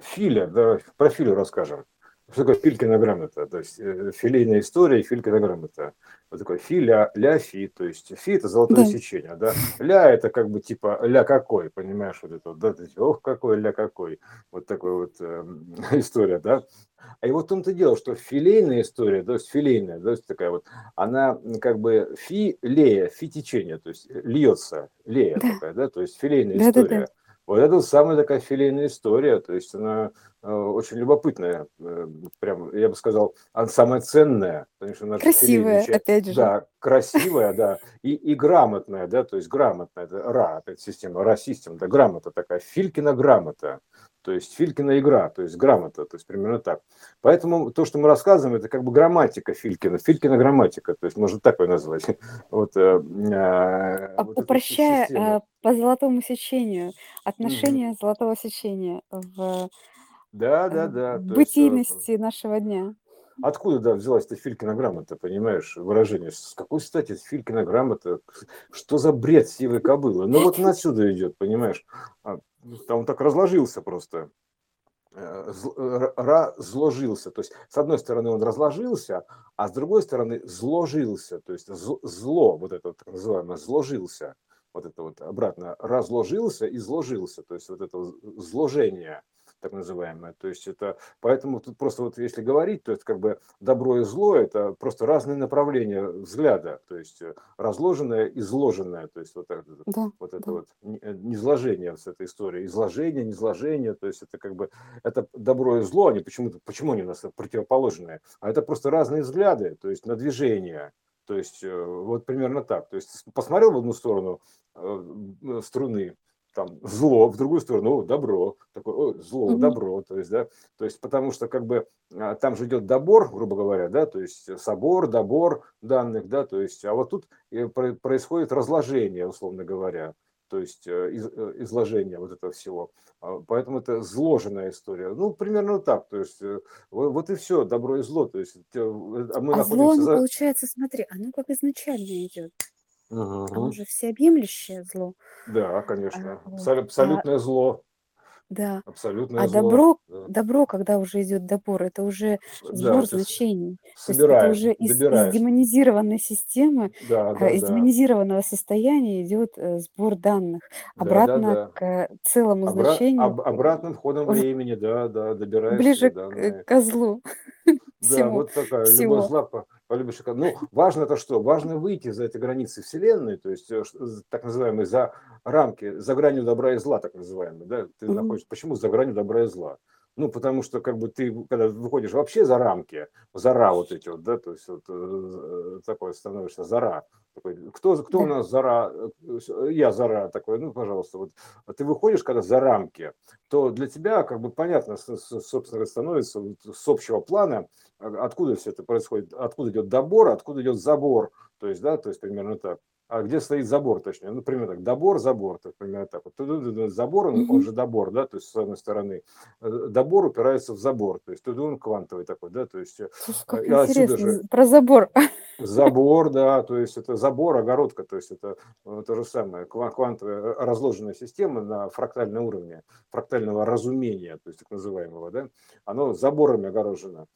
Филя, да, про Филю расскажем. Что такое Филькина грамота? То есть э, филейная история Филькина грамота. Вот такой фи, ля, фи. То есть фи это золотое да. сечение, да. Ля это как бы типа ля какой, понимаешь, вот это вот, да, ты, ох, какой ля какой. Вот такой вот э, история, да. А и вот в том-то дело, что филейная история, то есть филейная, то есть такая вот, она как бы фи, лея, фи течение, то есть льется, лея да. такая, да, то есть филейная да, история. Да, да. Вот это самая такая филейная история, то есть она э, очень любопытная, э, прям, я бы сказал, она самая ценная. Потому что она красивая, часть, опять же. Да, красивая, да, и, и грамотная, да, то есть грамотная, это ра, опять система, ра-система, да, грамота такая, Филькина грамота то есть Филькина игра, то есть грамота, то есть примерно так. Поэтому то, что мы рассказываем, это как бы грамматика Филькина, Филькина грамматика, то есть можно так ее назвать. Вот, э, э, вот Упрощая по золотому сечению, отношение угу. золотого сечения в да, да, да. бытийности есть, нашего дня. Откуда, да, взялась эта Филькина грамота, понимаешь, выражение? С какой стати Филькина грамота? Что за бред сивой кобылы? Ну вот отсюда идет, понимаешь? А, там он так разложился просто э, э, разложился. То есть, с одной стороны, он разложился, а с другой стороны, зложился. То есть, зло, вот это так называемое, зложился. Вот это вот обратно, разложился и зложился. То есть, вот это зложение – так называемое. То есть это, поэтому тут просто вот если говорить, то есть как бы добро и зло это просто разные направления взгляда, то есть э, разложенное, изложенное, то есть вот, это, да, вот это да. вот э, низложение с этой историей, изложение, низложение, то есть это как бы это добро и зло, они почему-то, почему они у нас противоположные, а это просто разные взгляды, то есть на движение, то есть э, вот примерно так. То есть посмотрел в одну сторону струны, там зло, в другую сторону добро, такое о, зло, mm-hmm. добро, то есть, да, то есть, потому что как бы а, там же идет добор, грубо говоря, да, то есть собор, добор данных, да, то есть, а вот тут э, происходит разложение, условно говоря, то есть э, из, э, изложение вот этого всего. А, поэтому это зложенная история. Ну, примерно так. То есть вот, вот и все, добро и зло. То есть а мы а зло, за... получается, смотри, оно как изначально идет. Оно же всеобъемлющее зло. Да, конечно. А, вот. А абсолютное зло. Да. Абсолютное А зло. добро, Да. добро, когда уже идет добор, это уже Да, сбор с- значений. То есть это уже из, из демонизированной системы, Да, а, да, из да. демонизированного состояния идет э, сбор данных Да, да, обратно да. к целому Обра- значению, об- обратным ходом времени, да, да, добираешься ближе до к, козлу Да, всему, вот такая любовь всего. зла по, полюбишь. и Ну, важно это что? Важно выйти за эти границы Вселенной, то есть э, так называемые за рамки, за гранью добра и зла, так называемые, да? Ты Мгм. находишься, почему за гранью добра и зла? Ну, потому что, как бы, ты, когда выходишь вообще за рамки, зара вот эти вот, да, то есть вот э, такой становишься зара. Такой, кто, кто у нас зара? Я зара такой, ну, пожалуйста, вот а ты выходишь, когда за рамки, то для тебя, как бы, понятно, собственно, становится с общего плана, а, откуда все это происходит, откуда идет добор, откуда идет забор, то есть, да, то есть примерно так. А где стоит забор, точнее, ну, примерно так, добор, забор, так, примерно так. Вот забор, он, он же добор, да, то есть с одной стороны, Э, добор упирается в забор, то есть тут он квантовый такой, да, то есть э, Слушай, как отсюда же про забор. забор, да, то есть это забор, огородка, то есть это э, то же самое, ква- квантовая э, разложенная система на фрактальном уровне, фрактального разумения, то есть так называемого, да, оно заборами огорожено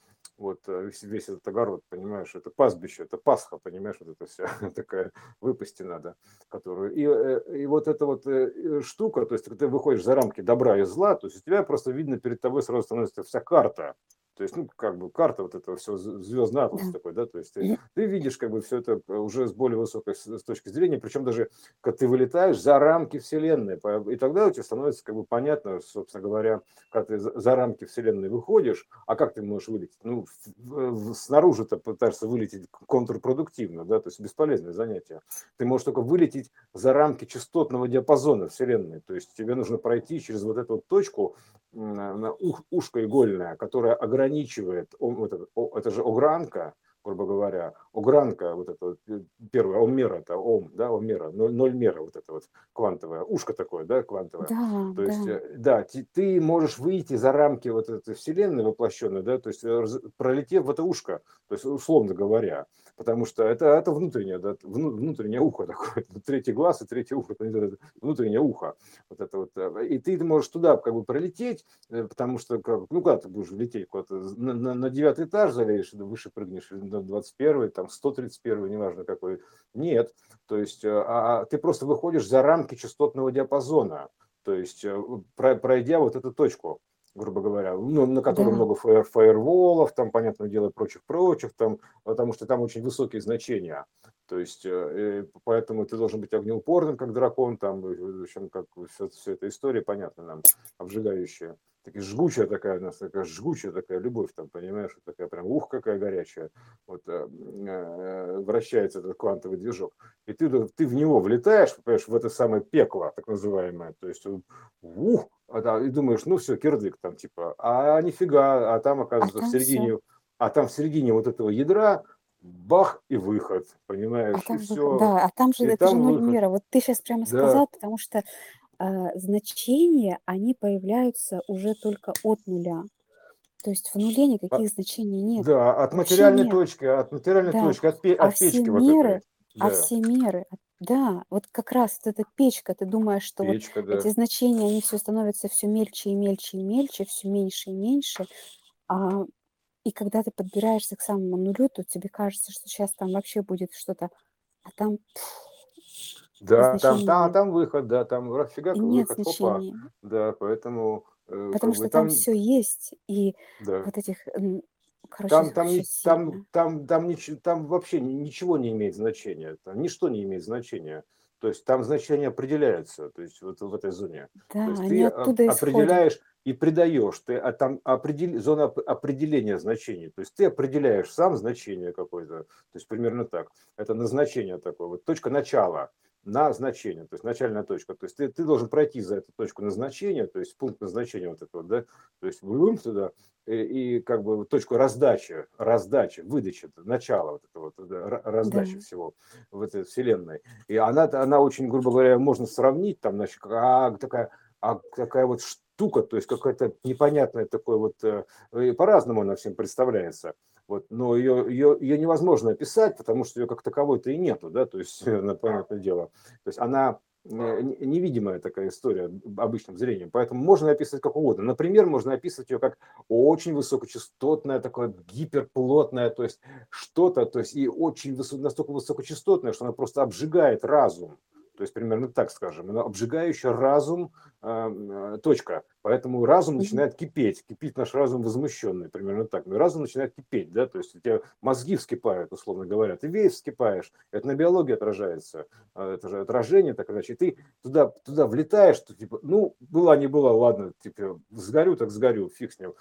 вот э, весь, весь этот огород, понимаешь, это пастбище, это Пасха, понимаешь, вот это вся такая выпасти надо, которую. И, э, и вот эта вот э, штука, то есть ты выходишь за рамки добра и зла, то есть у тебя просто видно перед тобой сразу становится вся карта, то есть, ну, как бы карта вот этого все звездный атлас Да. такой, да, то есть ты, ты видишь как бы все это уже с более высокой с, точки зрения, причем даже когда ты вылетаешь за рамки Вселенной, и тогда у тебя становится как бы понятно, собственно говоря, когда ты за рамки Вселенной выходишь, а как ты можешь вылететь? Ну, в- в- снаружи ты пытаешься вылететь контрпродуктивно, да, то есть бесполезное занятие. Ты можешь только вылететь за рамки частотного диапазона Вселенной, то есть тебе нужно пройти через вот эту вот точку, на ух- ушко игольное, которое ограничивает, о, вот это, о, это же огранка, грубо говоря, огранка, вот это вот, э, первое, оммера, это ом, да, оммера, ноль, ноль мера, вот это вот квантовое, ушко такое, да, квантовое. Да, то есть, да. Э, да, ты, ты можешь выйти за рамки вот этой вселенной воплощенной, да, то есть пролетев в это ушко, то есть условно говоря, потому что это, это внутреннее, да, внутреннее ухо такое, третий глаз и третье ухо, внутреннее ухо, вот это вот, и ты можешь туда как бы пролететь, потому что, как, ну, куда ты будешь лететь, куда-то на, на, на девятый этаж залезешь, выше прыгнешь, 21 там 131 неважно какой. Нет, то есть э, а, а ты просто выходишь за рамки частотного диапазона, то есть э, пройдя вот эту точку грубо говоря, ну, на котором да. много фаер, фаерволов, там, понятное дело, прочих-прочих, там, потому что там очень высокие значения. То есть, э, поэтому ты должен быть огнеупорным, как дракон, там, в общем, как все, все эта история, понятно нам, обжигающая такая жгучая такая у нас такая жгучая такая любовь там понимаешь такая прям ух какая горячая вот э, э, вращается этот квантовый движок и ты ты в него влетаешь понимаешь в это самое пекло так называемое то есть ух а, и думаешь ну все кирдык там типа а нифига а там оказывается а в середине все. а там в середине вот этого ядра бах и выход, понимаешь, а там, и все. Да, а там же и это там же ноль мира. Вот ты сейчас прямо да. сказал, потому что а, значения, они появляются уже только от нуля. То есть в нуле никаких а, значений нет. Да, от материальной нет. точки, от материальной да. точки, от, пе- а от печки все вот меры, этой. Да. А все меры, да, вот как раз вот эта печка, ты думаешь, что печка, вот да. эти значения, они все становятся все мельче и мельче и мельче, все меньше и меньше, а, и когда ты подбираешься к самому нулю, то тебе кажется, что сейчас там вообще будет что-то, а там да, там, там, там выход, да, там фига нет выход, опа. Да, поэтому... Э, Потому что там, там все есть, и да. вот этих... Короче, там, там, не, там, там, там, там вообще ничего не имеет значения, там ничто не имеет значения. То есть там значения определяются, то есть вот в этой зоне. Да, то есть ты оттуда определяешь исходят. и придаешь, ты а там определ, зона определения значений. То есть ты определяешь сам значение какое-то, то есть примерно так. Это назначение такое, вот точка начала на значение, то есть начальная точка. То есть ты, ты должен пройти за эту точку назначения, то есть пункт назначения вот этого, да, то есть вывым туда и, и как бы точку раздачи, раздачи, выдачи, начало вот этого вот, да, раздачи да. всего в этой вселенной. И она, она очень, грубо говоря, можно сравнить там, значит, а такая, а такая вот штука, то есть какая-то непонятная такой вот, э, по-разному она всем представляется. Вот, но ее, ее, ее невозможно описать, потому что ее как таковой-то и нету, да, то есть, понятное дело. То есть она э, невидимая такая история обычным зрением, поэтому можно описывать как угодно. Например, можно описывать ее как очень высокочастотная, такое гиперплотное, то есть что-то, то есть и очень высоко, настолько высокочастотное, что она просто обжигает разум. То есть примерно так скажем, она обжигающая разум э, точка. Поэтому разум начинает кипеть, кипит наш разум возмущенный, примерно так. Но разум начинает кипеть, да, то есть у тебя мозги вскипают, условно говоря, ты весь вскипаешь, это на биологии отражается, это же отражение, так иначе, ты туда, туда влетаешь, что, типа, ну, была не была, ладно, типа, сгорю, так сгорю, фиг с ним.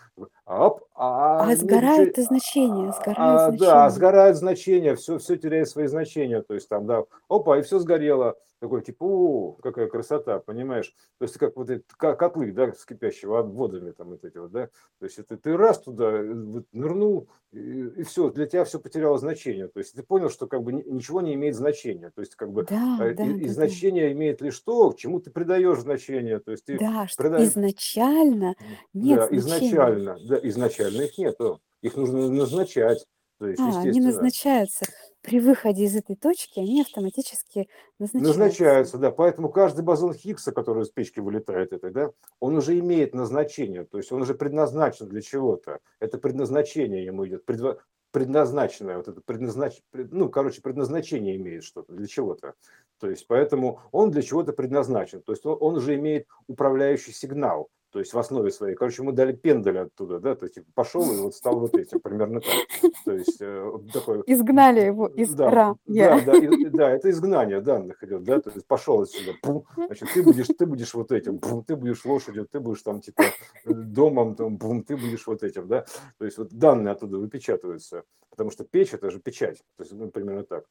Оп, а, а сгорают и значения, сгорают а, значения. Да, сгорают значения, все, все теряет свои значения, то есть там, да, опа, и все сгорело такой типа, о, какая красота, понимаешь? То есть как вот эти котлы, да, с кипящего водами там вот эти вот, да, то есть это ты раз туда э, вот, нырнул, и, и все, для тебя все потеряло значение, то есть ты понял, что как бы ничего не имеет значения, то есть как бы да, и, да, и да, значение да. имеет лишь то, к чему ты придаешь значение, то есть ты да, что придаешь... изначально нет да, значения. изначально, да, изначально их нету, их нужно назначать. То есть, а, они назначаются при выходе из этой точки, они автоматически назначаются. Назначаются, да. Поэтому каждый бозон Хиггса, который из печки вылетает, этой, да, он уже имеет назначение, то есть он уже предназначен для чего-то. Это предназначение ему идет, предво... предназначенное, вот это предназнач... ну, короче, предназначение имеет что-то для чего-то. То есть поэтому он для чего-то предназначен. То есть он, он уже имеет управляющий сигнал то есть в основе своей. Короче, мы дали пендель оттуда, да, то есть типа, пошел и вот стал вот этим, примерно так. То есть э, такой... Изгнали его из да, ра. Да, да, и, да, это изгнание данных идет, да, то есть пошел отсюда, пум, значит, ты будешь, ты будешь вот этим, пум, ты будешь лошадью, ты будешь там типа домом, там, пум, ты будешь вот этим, да, то есть вот данные оттуда выпечатываются, потому что печь это же печать, то есть ну, примерно так.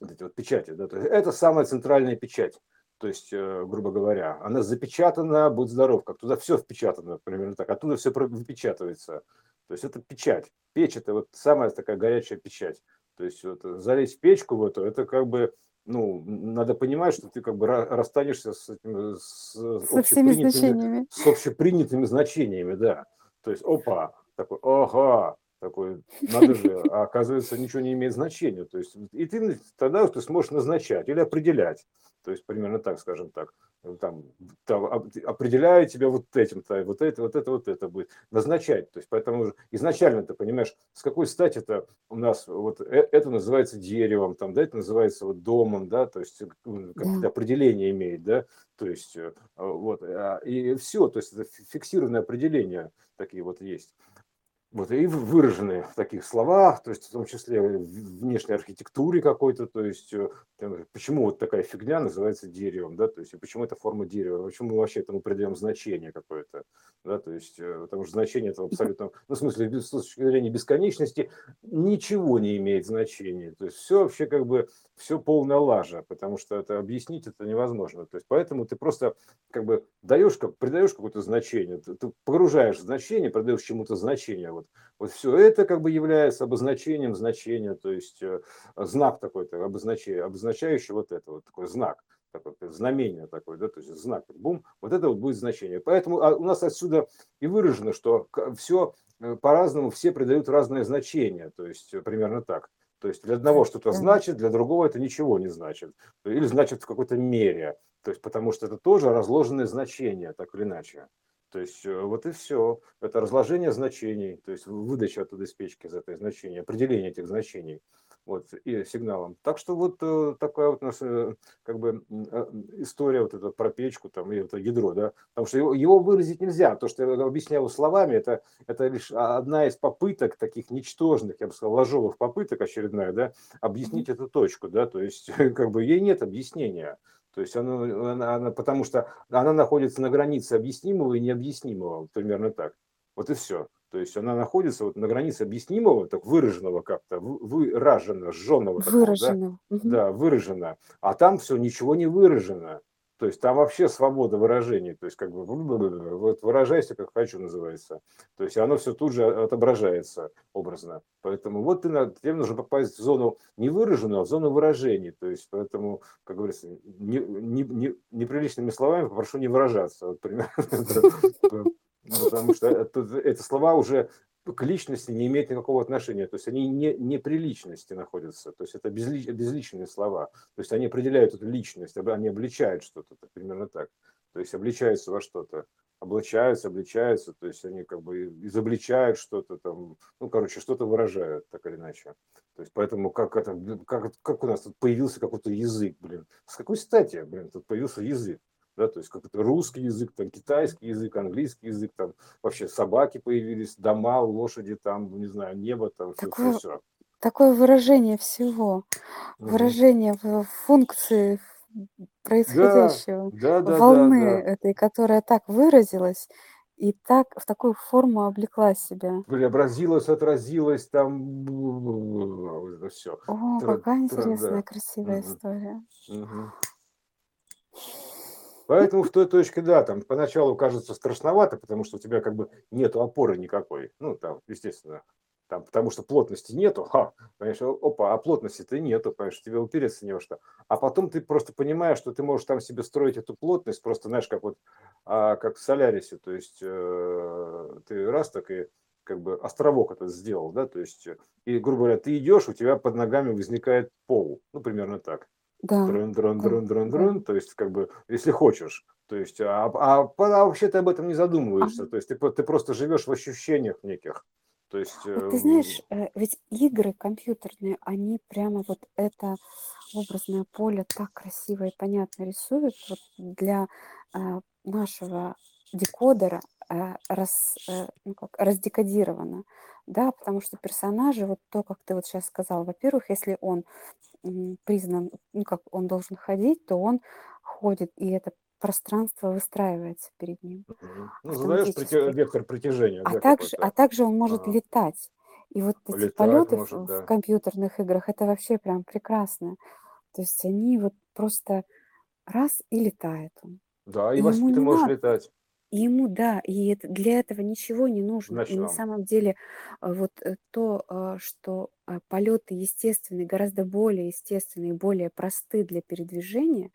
Вот эти вот печати, да, то есть это самая центральная печать то есть, э, грубо говоря, она запечатана, будь здоров, как туда все впечатано, примерно так, оттуда все выпечатывается. То есть это печать. Печь это вот самая такая горячая печать. То есть вот залезть в печку в эту, это как бы ну, надо понимать, что ты как бы расстанешься с, этим, с, с, общепринятыми, с общепринятыми значениями, да. То есть, опа, такой, ага, такой, надо же, а оказывается, ничего не имеет значения. То есть, и ты тогда ты сможешь назначать или определять. То есть, примерно так, скажем так. Ну, там, там определяю тебя вот этим, то, вот это, вот это, вот это будет назначать. То есть, поэтому изначально ты понимаешь, с какой стати это у нас вот э, это называется деревом, там, да, это называется вот домом, да, то есть какие-то определения имеет, да, то есть э, вот а, и все, то есть это фиксированное определение такие вот есть вот, и выражены в таких словах, то есть в том числе в внешней архитектуре какой-то, то есть э, почему вот такая фигня называется деревом, да, то есть почему это форма дерева, почему мы вообще этому придаем значение какое-то, да, то есть э, потому что значение этого абсолютно, ну, в смысле, с точки зрения бесконечности ничего не имеет значения, то есть все вообще как бы, все полная лажа, потому что это объяснить это невозможно, то есть поэтому ты просто как бы даешь, как, придаешь какое-то значение, ты, ты погружаешь значение, придаешь чему-то значение, вот, вот все это как бы является обозначением значения, то есть э, знак такой-то, обозначение, обозначающий вот это, вот такой знак, такое знамение такое, да, то есть знак, бум, вот это вот будет значение. Поэтому а у нас отсюда и выражено, что все э, по-разному, все придают разное значение, то есть э, примерно так. То есть для одного что-то значит, для другого это ничего не значит. Или значит в какой-то мере. То есть потому что это тоже разложенные значения, так или иначе. То есть э, вот и все. Это разложение значений, то есть выдача оттуда из печки из этой значения, определение этих значений вот, и сигналом. Так что вот э, такая вот у нас э, как бы история вот эта про печку там и это ядро, да, потому что его, его выразить нельзя. То, что я объяснял словами, это, это лишь одна из попыток таких ничтожных, я бы сказал, ложовых попыток очередная, да, объяснить эту точку, да, то есть как бы ей нет объяснения. То есть она, она, она, потому что она находится на границе объяснимого и необъяснимого, примерно так. Вот и все. То есть она находится вот на границе объяснимого, так выраженного как-то, выражено, сжженного. Выражено. Такого, да? да, выражено. А там все ничего не выражено. То есть там вообще свобода выражений, то есть как бы вот выражайся как хочу называется. То есть оно все тут же отображается образно. Поэтому вот ты, тебе нужно попасть в зону не выраженную, а в зону выражений. То есть поэтому, как говорится, не, не, не, неприличными словами попрошу не выражаться. Вот примерно. Потому что эти слова уже к личности не имеют никакого отношения, то есть они не, не при личности находятся, то есть это безли, безличные слова, то есть они определяют эту личность, они обличают что-то, примерно так, то есть обличаются во что-то, облачаются, обличаются, то есть они как бы изобличают что-то там, ну, короче, что-то выражают, так или иначе. То есть поэтому как это, как, как у нас тут появился какой-то язык, блин, с какой стати, блин, тут появился язык? Да, то есть как-то русский язык, там китайский язык, английский язык, там вообще собаки появились, дома, лошади, там, не знаю, небо, там такое, все, все. Такое выражение всего, угу. выражение функции происходящего, да, да, волны да, да. этой, которая так выразилась, и так в такую форму облекла себя. Преобразилась, отразилась, там все. О, Тра- какая интересная, да. красивая угу. история. Угу. Поэтому в той точке, да, там поначалу кажется страшновато, потому что у тебя как бы нет опоры никакой. Ну, там, естественно, там, потому что плотности нету, ха, понимаешь, опа, а плотности-то нету, понимаешь, тебе упереться не во что. А потом ты просто понимаешь, что ты можешь там себе строить эту плотность, просто, знаешь, как вот, а, как в Солярисе, то есть э, ты раз так и как бы островок это сделал, да, то есть, и, грубо говоря, ты идешь, у тебя под ногами возникает пол, ну, примерно так. Да, дрон, да, дрон, дрон, дрон, то есть как бы, если хочешь, то есть, а, а, а вообще ты об этом не задумываешься, то есть ты, ты просто живешь в ощущениях неких, то есть. Вот ты знаешь, э, ведь игры компьютерные, они прямо вот это образное поле так красиво и понятно рисуют. Вот для э, нашего декодера э, раз, ну как, раздекодировано, да, потому что персонажи, вот то, как ты вот сейчас сказал, во-первых, если он признан, ну как он должен ходить, то он ходит, и это пространство выстраивается перед ним. Ну, задаешь прити... вектор притяжения. А, да, также, а также он может ага. летать. И вот эти Летать полеты может, в, да. в компьютерных играх, это вообще прям прекрасно. То есть они вот просто раз и летает он. Да, и, и во ты можешь надо. летать. Ему, да, и это, для этого ничего не нужно. И на самом деле а, вот э, то, а, что а, полеты естественные, гораздо более естественные, более просты для передвижения,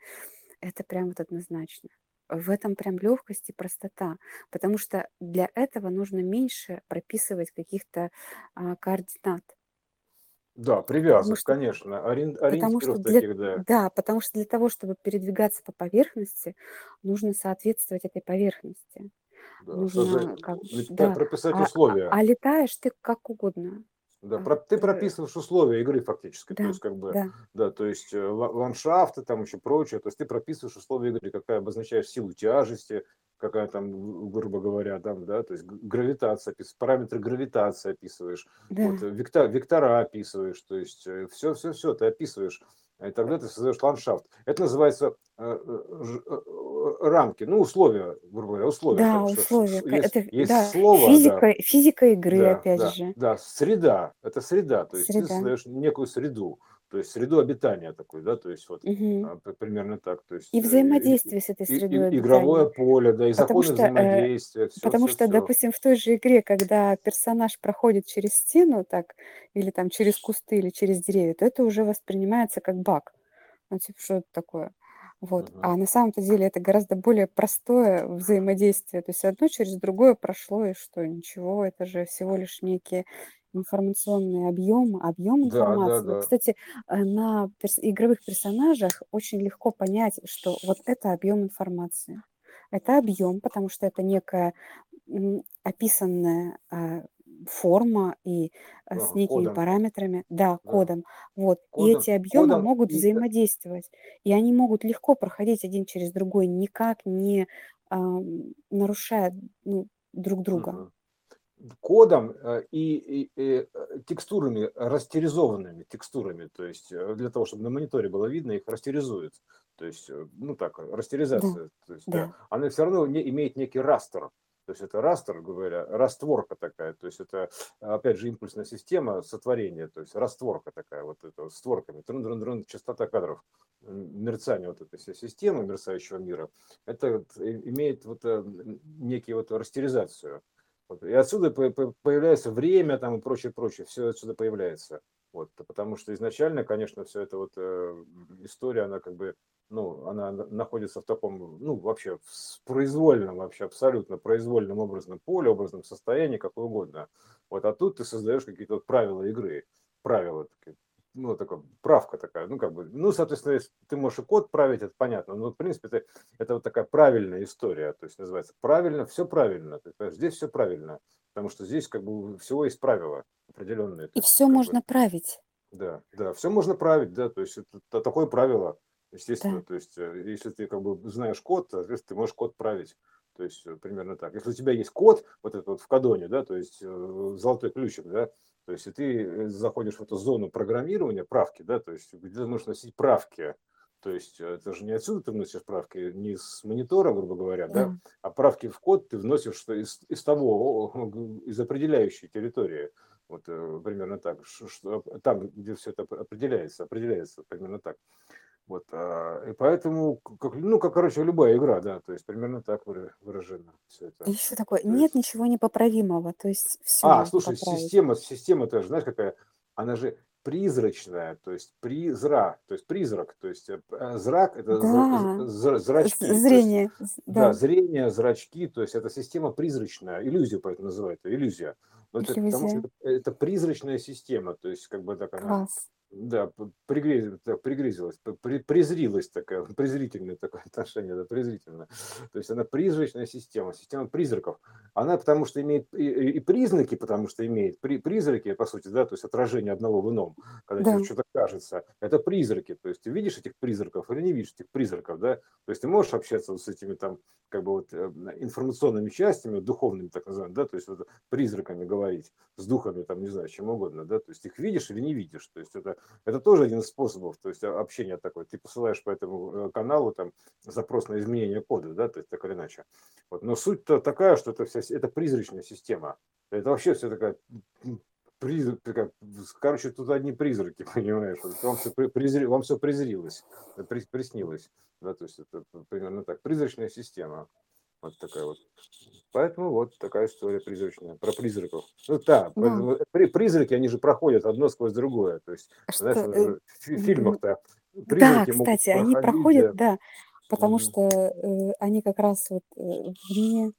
это прям вот однозначно. В этом прям легкость и простота, потому что для этого нужно меньше прописывать каких-то координат. Да, привязок, что, конечно, орien- потому что для, таких, да. да, потому что для того, чтобы передвигаться по поверхности, нужно соответствовать этой поверхности. Да, нужно создать, как, да. прописать а, условия. А, а летаешь ты как угодно. Да, про, ты э, прописываешь условия игры фактически, да, то есть как бы, да. да, то есть э, ландшафты там еще прочее, то есть ты прописываешь условия игры, какая обозначаешь силу тяжести, какая там, грубо говоря, там, да, то есть гравитация, параметры гравитации описываешь, да. вот, вектор, вектора описываешь, то есть все, все, все ты описываешь, и тогда ты создаешь ландшафт. Это называется э, э, рамки, ну, условия, грубо говоря, условия. Да, условия. Есть, это, есть да, слово. Физика, да, физика игры, да, опять да, же. Да, среда, это среда, то есть среда. ты создаешь некую среду то есть среду обитания такой, да, то есть вот угу. примерно так, то есть и взаимодействие и, с этой средой и, обитания. игровое поле, да, и потому законы что, э, взаимодействия. Все, потому все, что, все. допустим, в той же игре, когда персонаж проходит через стену, так, или там через кусты, или через деревья, то это уже воспринимается как баг. Ну, типа, что это такое? Вот. Угу. А на самом-то деле это гораздо более простое взаимодействие. То есть одно через другое прошло, и что, ничего, это же всего лишь некие информационный объем, объем Да, да, информации. да. Кстати, э, на перс- игровых персонажах очень легко понять, что вот это объем информации. Это объем, потому что это некая описанная а, форма и а, с некими кодом, параметрами, да, да, кодом. Вот. И эти объемы кодом могут и... взаимодействовать. И они могут легко проходить один через другой, никак не а, нарушая ну, друг друга. Мгм кодом э, и, и, и э, текстурами, растеризованными текстурами, то есть э, для того, чтобы на мониторе было видно, их растеризуют. То есть, ну так, растеризация. Да. То есть, да. Да, она все равно не, имеет некий растер. То есть это растер, говоря, растворка такая. То есть это, опять же, импульсная система сотворения. То есть растворка такая, вот это с творками. Трун -трун -трун, частота кадров, мерцание вот этой всей системы, мерцающего мира. Это имеет вот некий вот растеризацию. Вот. И отсюда появляется время там и прочее, прочее, все отсюда появляется. Вот, потому что изначально, конечно, все это вот э, история, она как бы, ну, она находится в таком, ну, вообще в произвольном, вообще абсолютно произвольном образном поле, образном состоянии, как угодно. Вот, а тут ты создаешь какие-то вот правила игры, правила такие, ну, такая правка такая, ну, как бы, ну, соответственно, если ты можешь и код править, это понятно, но, в принципе, это, это вот такая правильная история, то есть называется правильно, все правильно, ты понимаешь, здесь все правильно, потому что здесь как бы всего есть правила определенные. И все можно бы, править. Да, да, все можно править, да, то есть это, это такое правило, естественно, да. то есть э, если ты как бы знаешь код, соответственно, ты можешь код править. То есть э, примерно так. Если у тебя есть код, вот этот вот в кадоне, да, то есть э, золотой ключик, да, то есть, и ты э, заходишь в эту зону программирования, правки, да, то есть, где ты можешь носить правки. То есть, э, это же не отсюда ты вносишь правки, не с монитора, грубо говоря, да, а правки в код ты вносишь что из, из того, из определяющей территории. Вот э, примерно так, что, там, где все это определяется, определяется примерно так. Вот, а, и поэтому, как, ну, как, короче, любая игра, да, то есть примерно так выражено все это. Что такое? То Нет есть... ничего непоправимого, то есть все А, слушай, поправить. система, система тоже, знаешь, какая, она же призрачная, то есть призра, то есть призрак, то есть э, э, зрак это да. зрачки. Зрение. Есть, да. да, зрение, зрачки, то есть это система призрачная, иллюзия поэтому называют, иллюзия. Это, потому что это, это призрачная система, то есть как бы так она Класс. Да, пригрез, пригрезилась, при, презрилась такая, презрительное такое отношение, да, презрительное. То есть она призрачная система, система призраков. Она потому что имеет и, и признаки, потому что имеет при, призраки, по сути, да, то есть отражение одного в ином, когда да. тебе что-то кажется. Это призраки, то есть ты видишь этих призраков или не видишь этих призраков, да? То есть ты можешь общаться вот с этими там как бы вот э, информационными частями, духовными так называемыми, да, то есть вот призраками говорить, с духами там, не знаю, чем угодно, да, то есть их видишь или не видишь, то есть это это тоже один из способов, то есть общения такое. Ты посылаешь по этому э, каналу там запрос на изменение кода, да, то есть так или иначе. Вот. Но суть-то такая, что это вся это призрачная система. Это вообще все такая призрак, короче, тут одни призраки, понимаешь, вам все, презри, вам все презрилось, приснилось, да, то есть это примерно так, призрачная система. Вот такая вот. Поэтому вот такая история призрачная, про призраков. Ну да, да. При, призраки, они же проходят одно сквозь другое. То есть, что, знаешь, э, в фильмах-то призраки Да, кстати, они проходят, да, потому что э, они как раз вот э, вне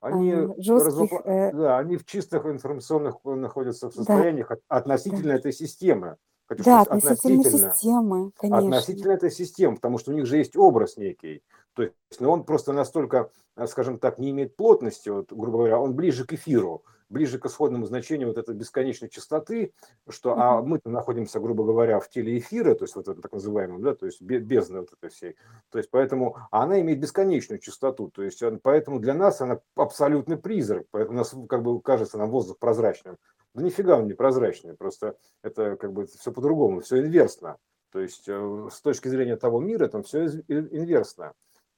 они, а, жестких... Э... Да, они в чистых информационных находятся в состояниях да. относительно да. этой системы. Хочу да, сказать, относительно, относительно системы, конечно. Относительно этой системы, потому что у них же есть образ некий. То есть ну, он просто настолько, э, скажем так, не имеет плотности, вот, грубо говоря, он ближе к эфиру, ближе к исходному значению вот этой бесконечной частоты, что а мы находимся, грубо говоря, в теле эфира, то есть вот это так называемом, да, то есть бездны вот этой всей. То есть поэтому она имеет бесконечную частоту, то есть поэтому для нас она абсолютный призрак, поэтому у нас как бы кажется нам воздух прозрачным. Да нифига он не прозрачный, просто это как бы все по-другому, все инверсно. То есть э, с точки зрения того мира там все инверсно.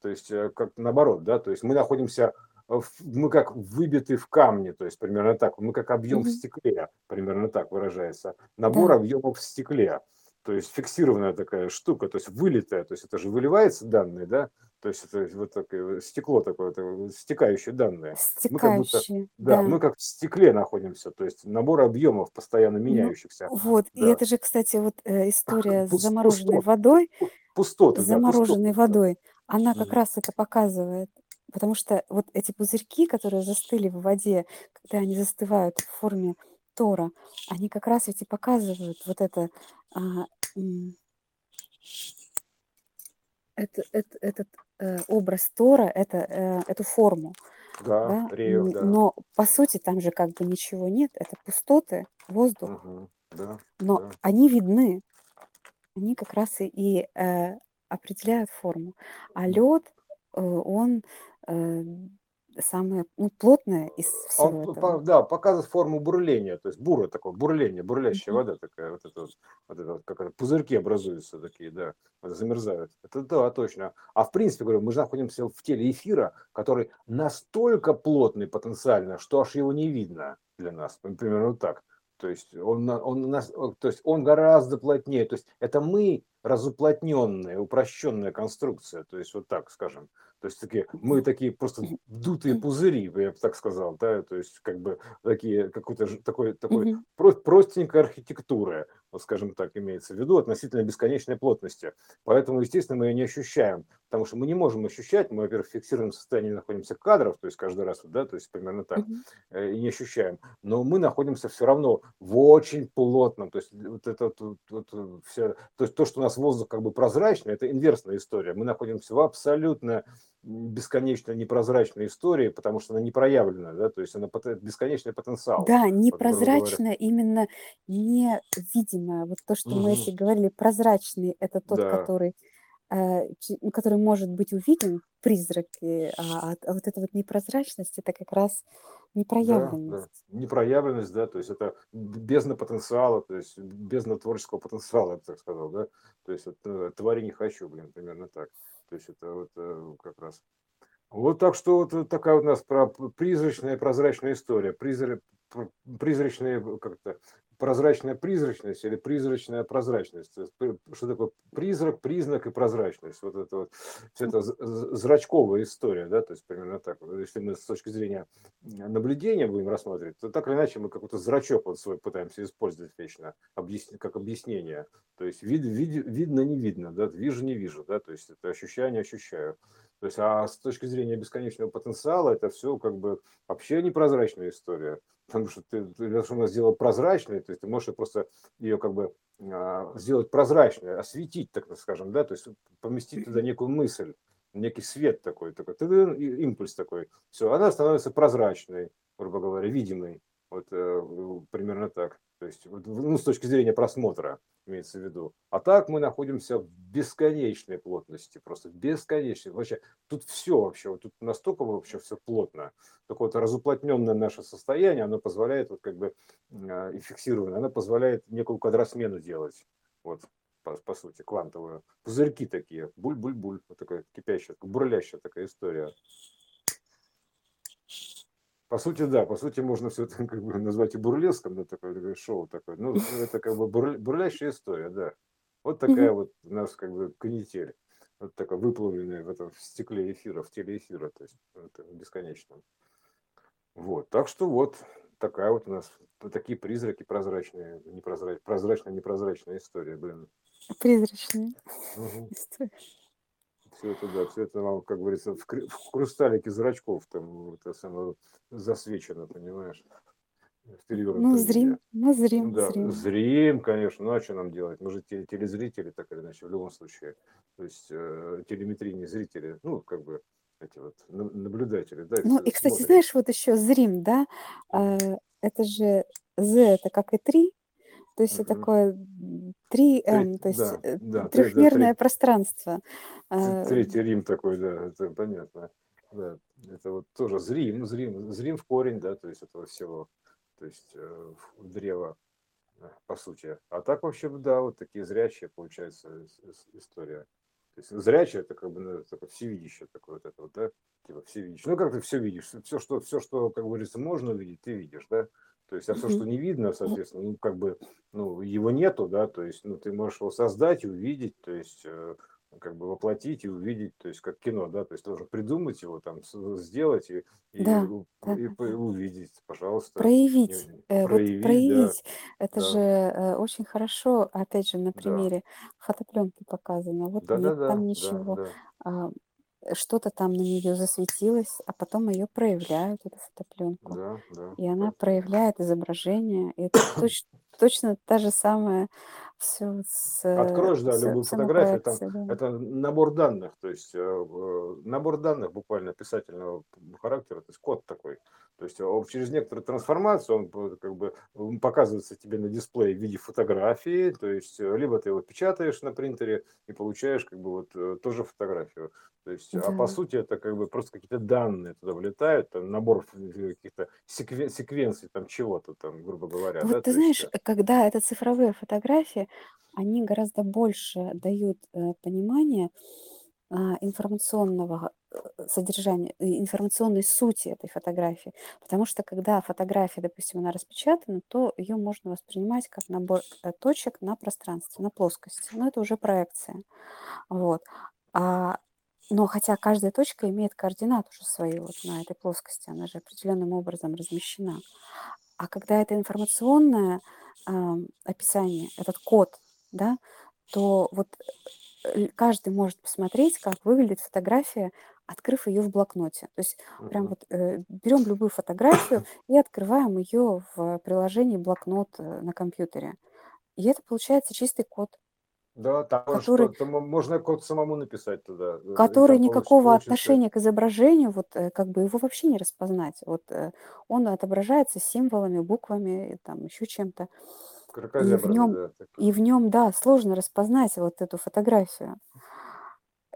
То есть э, как наоборот, да, то есть мы находимся, мы как выбиты в камне, то есть примерно так, мы как объем mm-hmm. в стекле, примерно так выражается, набор да. объемов в стекле, то есть фиксированная такая штука, то есть вылитая, то есть это же выливается данные, да, то есть это вот такое стекло такое, это стекающие данные. Стекающие, мы как будто, да, да, мы как в стекле находимся, то есть набор объемов постоянно ну, меняющихся. Ну, вот, да. и это же, кстати, вот э, история Пуст, с замороженной водой, пустоты, замороженной да, водой, она как раз это показывает. Потому что вот эти пузырьки, которые застыли в воде, когда они застывают в форме тора, они как раз ведь и показывают вот это, а, это, это этот э, образ тора, это, э, эту форму. Да, да? Рио, да. Но по сути там же как бы ничего нет, это пустоты, воздух. Угу, да, Но да. они видны, они как раз и, и э, определяют форму. А лед, э, он э, самое ну, плотное из всего Он, этого. да, показывает форму бурления, то есть бура такое, бурление, бурлящая mm-hmm. вода такая, вот это вот, это как это, пузырьки образуются такие, да, вот, замерзают. Это да, точно. А в принципе, говорю, мы же находимся в теле эфира, который настолько плотный потенциально, что аж его не видно для нас, примерно вот так. То есть он, он, нас, то есть он гораздо плотнее. То есть это мы разуплотненная, упрощенная конструкция. То есть вот так скажем. То есть такие, мы такие просто дутые пузыри, я бы так сказал, да, то есть как бы такие, какой-то такой, такой mm-hmm. простенькая архитектура, вот скажем так, имеется в виду, относительно бесконечной плотности. Поэтому, естественно, мы ее не ощущаем, потому что мы не можем ощущать, мы, во-первых, в фиксированном состоянии находимся кадров, то есть каждый раз, да, то есть примерно так, mm-hmm. и не ощущаем, но мы находимся все равно в очень плотном, то есть вот это вот, вот, все, то есть то, что у нас воздух как бы прозрачный, это инверсная история, мы находимся в абсолютно бесконечно непрозрачной истории, потому что она не проявлена, да, то есть она бесконечный потенциал. Да, непрозрачная, именно невидимая. Вот то, что угу. мы если говорили, прозрачный – это тот, да. который, э, который может быть увиден, призраки, а, а вот эта вот непрозрачность – это как раз непроявленность. Да, да. Непроявленность, да, то есть это бездна потенциала, то есть бездна творческого потенциала, я бы так сказал, да, то есть это, э, твори не хочу, блин, примерно так. То есть это вот э, как раз. Вот так что вот такая у нас про призрачная прозрачная история. Призрак, призрачная как-то прозрачная призрачность или призрачная прозрачность. Что такое призрак, признак и прозрачность? Вот это вот, все это зрачковая история, да, то есть примерно так. Если мы с точки зрения наблюдения будем рассматривать, то так или иначе мы какой-то зрачок вот свой пытаемся использовать вечно, объясни, как объяснение. То есть вид, вид, видно, не видно, да, вижу, не вижу, да, то есть это ощущаю, не ощущаю. То есть, а с точки зрения бесконечного потенциала, это все как бы вообще непрозрачная история. Потому что ты, ты что она сделала прозрачной, то есть ты можешь просто ее как бы а, сделать прозрачной, осветить, так скажем, да, то есть поместить туда некую мысль, некий свет такой, такой, импульс такой. Все, она становится прозрачной, грубо говоря, видимой. Вот э, примерно так. То есть, ну, с точки зрения просмотра имеется в виду. А так мы находимся в бесконечной плотности, просто бесконечной. Вообще, тут все вообще, вот тут настолько вообще все плотно. Такое вот разуплотненное наше состояние, оно позволяет, вот как бы а, и фиксированное, оно позволяет некую квадросмену делать. Вот, по, по сути, квантовую. Пузырьки такие, буль-буль-буль, вот такая кипящая, бурлящая такая история. По сути, да, по сути, можно все это как бы назвать и бурлеском, да, такое, такое шоу такое. Ну, это как бы бурля, бурлящая история, да. Вот такая вот у нас как бы канитель. вот такая выплавленная в этом в стекле эфира, в теле эфира, то есть это бесконечно. Вот, так что вот такая вот у нас такие призраки прозрачные, непрозрачные, прозрачная, непрозрачная история, блин. Призрачная угу. история. Все это, да, все это вам, как говорится, в, в хрусталике зрачков там это самое засвечено, понимаешь? Ну, зрим, мы зрим, да, зрим. Зрим, конечно. Ну, а что нам делать? Мы же телезрители, так или иначе, в любом случае. То есть э, телеметрийные зрители, ну, как бы эти вот наблюдатели, да. Ну, и, кстати, смотрят. знаешь, вот еще зрим, да, э, это же Z, это как и 3, то есть это такое 3М, то есть да, э, трехмерное пространство. Э, третий Рим такой, да, это понятно. Да, это вот тоже зрим, зрим, зрим в корень, да, то есть этого всего, то есть э, древо, по сути. А так вообще, да, вот такие зрячие, получается, история. То есть зрячее это как бы ну, такое всевидящее такое вот это вот, да, типа всевидящее. Ну как ты все видишь, все что, все, что, как говорится, можно увидеть, ты видишь, да. То есть, а все, что не видно, соответственно, ну, как бы, ну, его нету, да, то есть, ну, ты можешь его создать и увидеть, то есть, э, как бы воплотить и увидеть, то есть, как кино, да, то есть, тоже придумать его, там, сделать и, и, Да, и, да, и увидеть, пожалуйста. Проявить, э, вот Проявить, да, проявить, это да, же э, очень хорошо, опять же, на да, примере фотопленки показано. Вот да, да, нет да, там да, ничего, да, а, что-то там на нее засветилось, а потом ее проявляют, эту фотопленку, да, да, и она проявляет изображение, и это точ- точно та же самая все с Откроешь, да, все, любую фотографию, там да. это набор данных, то есть э, э, набор данных буквально описательного характера, то есть код такой. То есть он через некоторую трансформацию он как бы показывается тебе на дисплее в виде фотографии, то есть э, либо ты его печатаешь на принтере и получаешь как бы вот э, тоже фотографию. То есть, а по Да. сути это как бы просто какие-то данные туда влетают, там набор каких-то секвен- секвенций там чего-то там, грубо говоря, Вот да, ты есть, знаешь, когда это цифровые фотографии, они гораздо больше дают э, понимание а, информационного э, содержания, информационной сути этой фотографии. Потому что когда фотография, допустим, она распечатана, то ее можно воспринимать как набор э, точек на пространстве, на плоскости. Но это уже проекция. Вот. А, но хотя каждая точка имеет координат уже свои вот на этой плоскости, она же определенным образом размещена. А когда это информационное ам, описание, этот код, да, то вот э, каждый может посмотреть, как выглядит фотография, открыв ее в блокноте. То есть прям мгм. вот э, берем любую фотографию и открываем ее в приложении блокнот э, на компьютере. И это получается чистый код, Да, там который, там можно код самому написать туда, э, который никакого отношения к изображению, вот э, как бы его вообще не распознать. Вот э, он отображается символами, буквами, там еще чем-то. И в нем, да. и в нем, да, сложно распознать вот эту фотографию.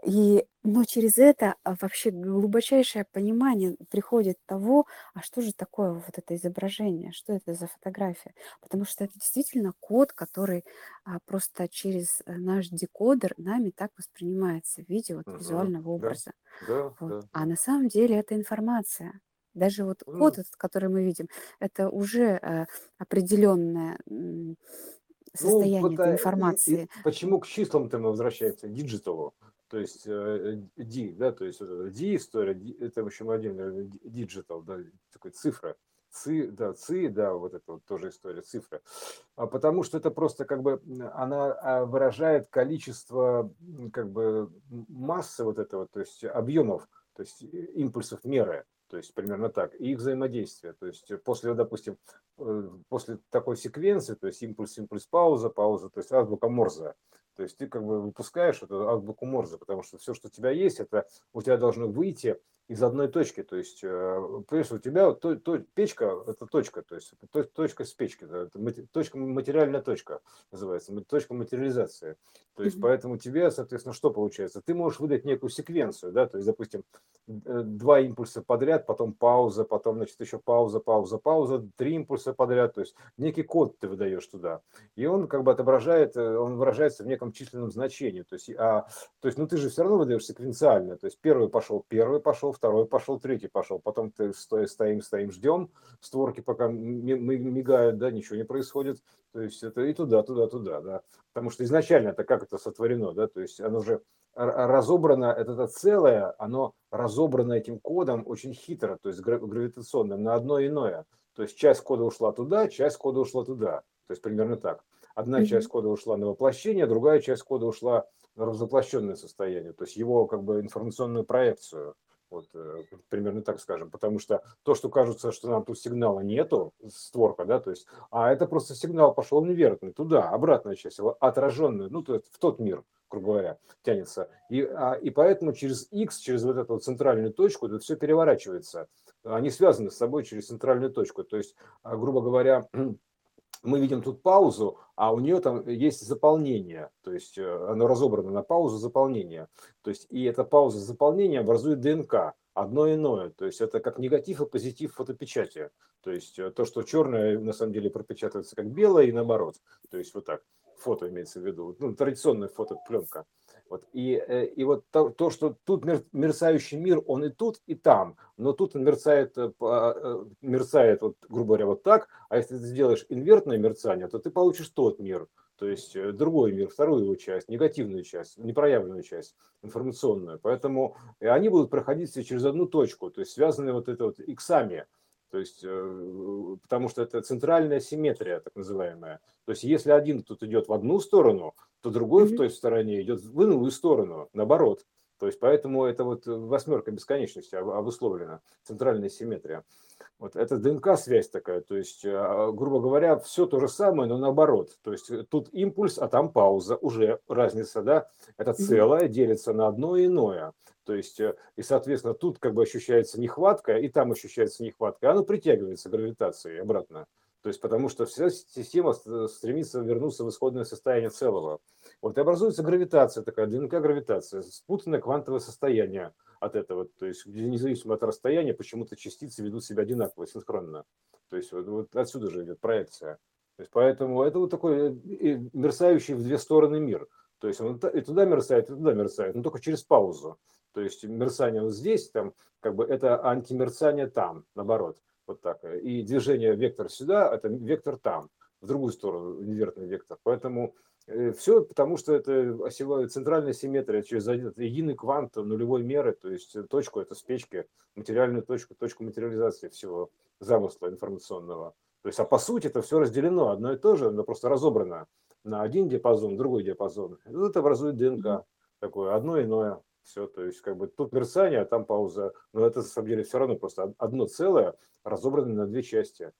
И, но через это а, вообще глубочайшее понимание приходит того, а что же такое вот это изображение, что это за фотография. Потому что это действительно код, который а, просто через э, наш декодер нами так воспринимается в виде вот Мгм. визуального образа. да, Вот. да, А на самом деле это информация. Даже вот код, Ну, этот, который мы видим, это уже э, определенное ну, состояние этой пота- и- и информации. почему к числам-то мы возвращаемся, к диджиталу? То есть э, D, да, то есть D история, это в общем отдельно диджитал, да, такой цифра. Ци, да, ци, да, вот это вот тоже история, цифра. А потому что это просто как бы она а, выражает количество как бы массы вот этого, то есть объемов, то есть э, импульсов меры, то есть примерно так, и их взаимодействие. То есть после, допустим, э, после такой секвенции, то есть импульс, импульс, пауза, пауза, то есть азбука Морзе, то есть ты как бы выпускаешь эту азбуку Морзе, потому что все, что у тебя есть, это у тебя должно выйти из одной точки. То есть, э, понимаешь, у тебя вот то, то, печка – это точка, то есть то- точка с печки, да, это точка, материальная точка называется, точка материализации. То есть, Мгм. поэтому тебе, соответственно, что получается? Ты можешь выдать некую секвенцию, да, то есть, допустим, э, два импульса подряд, потом пауза, потом, значит, еще пауза, пауза, пауза, три импульса подряд, то есть некий код ты выдаешь туда. И он как бы отображает, э, он выражается в неком численном значении. То есть, а, то есть ну ты же все равно выдаешь секвенциально. То есть первый пошел, первый пошел, второй пошел, третий пошел. Потом ты стоя, стоим, стоим, ждем. Створки пока мигают, да, ничего не происходит. То есть это и туда, туда, туда, да. Потому что изначально это как это сотворено, да, то есть оно же разобрано, это, это целое, оно разобрано этим кодом очень хитро, то есть гравитационным, на одно иное. То есть часть кода ушла туда, часть кода ушла туда. То есть примерно так. Одна mm-hmm. часть кода ушла на воплощение, другая часть кода ушла на развоплощенное состояние, то есть его как бы информационную проекцию. Вот э, примерно так скажем, потому что то, что кажется, что нам тут сигнала нету, створка, да, то есть, а это просто сигнал пошел неверный, туда, обратная часть, его отраженная, ну, то есть в тот мир, грубо говоря, тянется. И, а, и поэтому через X, через вот эту вот центральную точку, это все переворачивается. Они связаны с собой через центральную точку. То есть, а, грубо говоря, мы видим тут паузу, а у нее там есть заполнение, то есть э, оно разобрано на паузу заполнения. То есть и эта пауза заполнения образует ДНК, одно иное. То есть это как негатив и позитив фотопечати. То есть э, то, что черное на самом деле пропечатывается как белое и наоборот. То есть вот так. Фото имеется в виду. Ну, традиционная фотопленка. Вот. И, э, и вот то, то, что тут мерцающий мир, он и тут, и там, но тут он мерцает, э, э, мерцает вот, грубо говоря, вот так, а если ты сделаешь инвертное мерцание, то ты получишь тот мир, то есть другой мир, вторую его часть, негативную часть, непроявленную часть, информационную. Поэтому они будут проходить все через одну точку, то есть связаны вот это вот иксами. То есть, потому что это центральная симметрия, так называемая. То есть, если один тут идет в одну сторону, то другой mm-hmm. в той стороне идет в иную сторону, наоборот. То есть, поэтому это вот восьмерка бесконечности обусловлена, центральная симметрия. Вот это ДНК-связь такая, то есть, а, грубо говоря, все то же самое, но наоборот. То есть тут импульс, а там пауза, уже разница, да? Это целое делится на одно и иное. То есть, э, и, соответственно, тут как бы ощущается нехватка, и там ощущается нехватка, оно притягивается гравитацией обратно. То есть, потому что вся система стремится вернуться в исходное состояние целого. Вот и образуется гравитация такая, ДНК-гравитация, спутанное квантовое состояние от этого. То есть, независимо от расстояния, почему-то частицы ведут себя одинаково, синхронно. То есть, вот, вот отсюда же идет проекция. То есть, поэтому это вот такой э, мерцающий в две стороны мир. То есть, он и туда мерцает, и туда мерцает, но только через паузу. То есть, мерцание вот здесь, там, как бы это антимерцание там, наоборот. Вот так. И движение вектор сюда, это вектор там, в другую сторону, инвертный вектор. Поэтому все потому, что это осевая центральная симметрия через один, единый квант нулевой меры, то есть точку, это с печки, материальную точку, точку материализации всего замысла информационного. То есть, а по сути это все разделено, одно и то же, но просто разобрано на один диапазон, другой диапазон. И это образует ДНК, такое одно иное. Все, то есть как бы тут мерцание, а там пауза. Но это на самом деле все равно просто одно целое, разобранное на две части.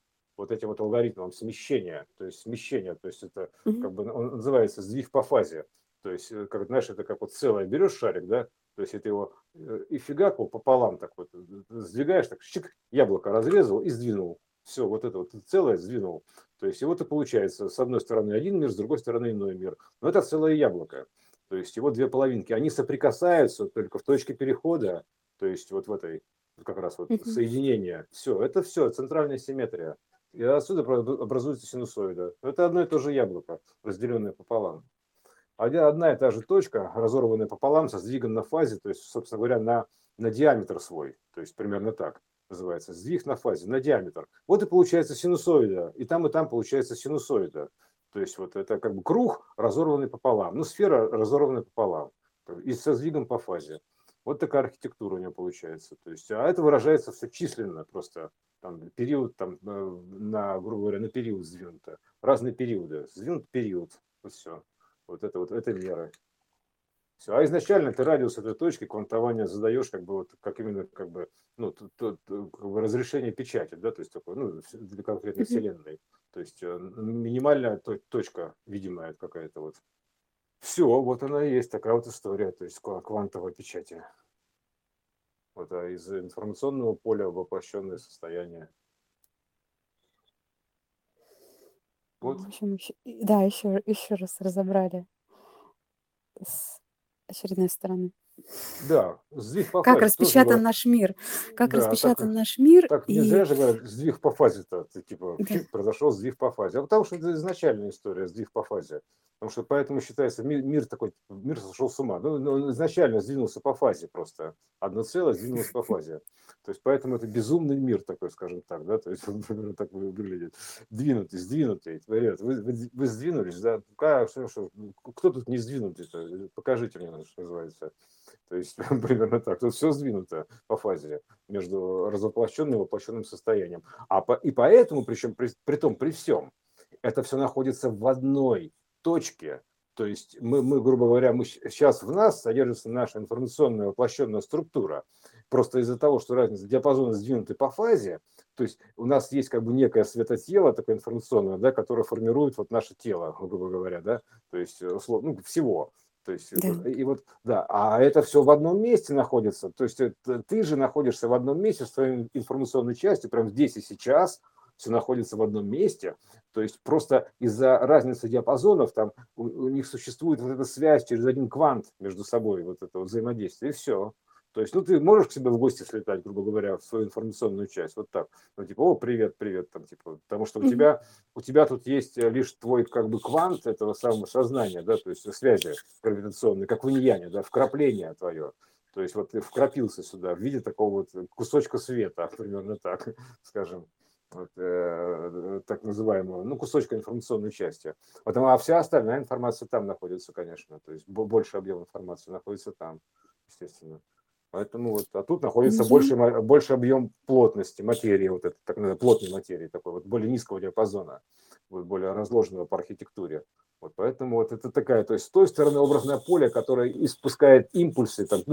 Вот этим вот алгоритмом смещения, то есть смещение, то есть это как бы он называется сдвиг по фазе. То есть, э, как знаешь, это как вот целое берешь шарик, да, то есть это его э, и фигак его пополам так вот э, сдвигаешь, так щик, яблоко разрезал и сдвинул. Все, вот это вот целое сдвинул. То есть и вот и получается, с одной стороны один мир, с другой стороны иной мир. Но это целое яблоко. То есть его две половинки, они соприкасаются только в точке перехода, то есть вот в этой как раз вот соединение. Все, это все, центральная симметрия. И отсюда образуется синусоида. Это одно и то же яблоко, разделенное пополам. Одна и та же точка, разорванная пополам, со сдвигом на фазе, то есть, собственно говоря, на, на диаметр свой. То есть примерно так называется. Сдвиг на фазе, на диаметр. Вот и получается синусоида. И там, и там получается синусоида. То есть вот это как бы круг, разорванный пополам. Ну, сфера, разорванная пополам. И со сдвигом по фазе. Вот такая архитектура у нее получается. То есть, а это выражается все численно, просто там, период там, э, на, грубо говоря, на период сдвинуто. Разные периоды. Сдвинут период. Вот все. Вот это вот, это мера. Все. А изначально ты радиус этой точки квантования задаешь как бы вот как именно как бы ну тут, тут, как бы разрешение печати, да, то есть такое ну для конкретной вселенной. То есть э, минимальная точка видимая какая-то вот. Все, вот она и есть такая вот история, то есть квантовой печати. Вот а из информационного поля воплощенное состояние. Вот. В общем, еще, да, еще, еще раз разобрали с очередной стороны. Да, сдвиг по как фазе. Как распечатан наш мир. Как да, распечатан так, наш мир. Так и... не зря же говорят, сдвиг по фазе-то. Типа, да. произошел сдвиг по фазе. А потому что это изначальная история, сдвиг по фазе. Потому что поэтому считается, мир, мир такой, мир сошел с ума. Ну, ну, изначально сдвинулся по фазе просто. Одно целое сдвинулось по фазе. То есть поэтому это безумный мир такой, скажем так, да, то есть он примерно так выглядит. Двинутый, сдвинутый. Вы, вы, вы сдвинулись, да? Как, что, кто тут не сдвинутый? -то? Покажите мне, что называется. То есть примерно так. Тут все сдвинуто по фазе между развоплощенным и воплощенным состоянием. А по, и поэтому, причем при, при том, при всем, это все находится в одной точке. То есть мы, мы, грубо говоря, мы сейчас в нас содержится наша информационная воплощенная структура. Просто из-за того, что разница диапазона сдвинуты по фазе, то есть у нас есть как бы некое светотело такое информационное, да, которое формирует вот наше тело, грубо говоря, да, то есть э, ну, всего. То есть, да. и вот, да, а это все в одном месте находится. То есть это, ты же находишься в одном месте с твоей информационной частью, прямо здесь и сейчас, все находится в одном месте. То есть просто из-за разницы диапазонов там у, у них существует вот эта связь через один квант между собой, вот это вот взаимодействие, и все. То есть, ну, ты можешь к себе в гости слетать, грубо говоря, в свою информационную часть, вот так. Ну, типа, о, привет, привет, там, типа, потому что у тебя, у тебя тут есть э, лишь твой, как бы, квант этого самого сознания, да, то есть связи гравитационные, как в иньяне, да, вкрапление твое. То есть, вот ты вкрапился сюда в виде такого вот кусочка света, примерно так, скажем вот, э, так называемого, ну, кусочка информационной части. Потому, а вся остальная информация там находится, конечно, то есть больше объем информации находится там, естественно. Поэтому вот, а тут находится больше, больше объем плотности материи, вот это так называемой плотной материи, такой вот более низкого диапазона, вот более разложенного по архитектуре. Вот поэтому вот это такая, то есть с той стороны образное поле, которое испускает импульсы, там,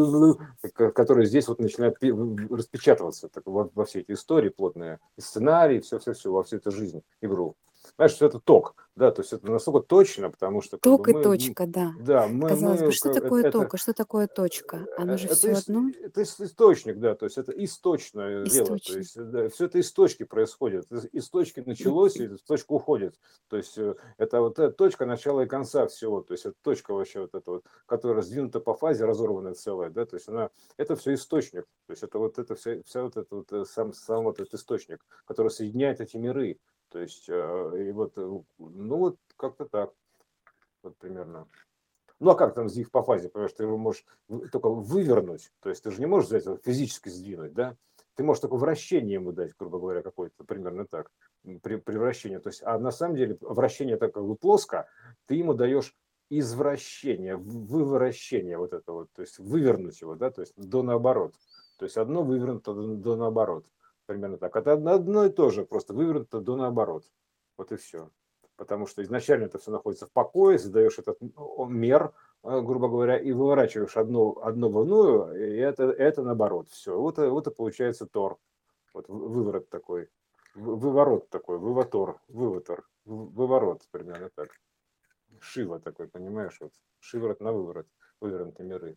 которые здесь вот начинают распечатываться так, во, во все эти истории плотные, сценарии, все-все-все, во всю эту жизнь, игру. Знаешь, что это ток, да, то есть это настолько точно, потому что... Ток бы, и мы, точка, да. Да, мы... Казалось бы, что такое это, ток, а что такое точка? Оно же это все ис, одно? Это источник, да, то есть это источное источник. дело, то есть да, все это из точки происходит, из точки началось и в точку уходит, то есть э, это вот эта точка начала и конца всего, то есть это точка вообще вот эта вот, которая сдвинута по фазе, разорванная целая, да, то есть она, это все источник, то есть это вот это вся, вся вот это вот э, сам, сам вот этот источник, который соединяет эти миры, то есть, э, и вот, э, ну вот как-то так, вот примерно. Ну а как там сдвиг по фазе, потому что ты его можешь только вывернуть, то есть ты же не можешь взять его физически сдвинуть, да? Ты можешь только вращение ему дать, грубо говоря, какое-то, примерно так, при, при вращении. То есть, а на самом деле вращение так как бы плоско, ты ему даешь извращение, вывращение вот это вот, то есть вывернуть его, да, то есть до наоборот. То есть одно вывернуто до, наоборот примерно так. Это одно и то же, просто вывернуто до наоборот. Вот и все. Потому что изначально это все находится в покое, задаешь этот мер, э, грубо говоря, и выворачиваешь одно, одно в иную, и это, это наоборот. Все. Вот, вот и получается тор. Вот выворот такой. Выворот такой, вывотор, вывотор, выворот, примерно так. Шива такой, понимаешь, вот шиворот на выворот, вывернутые миры.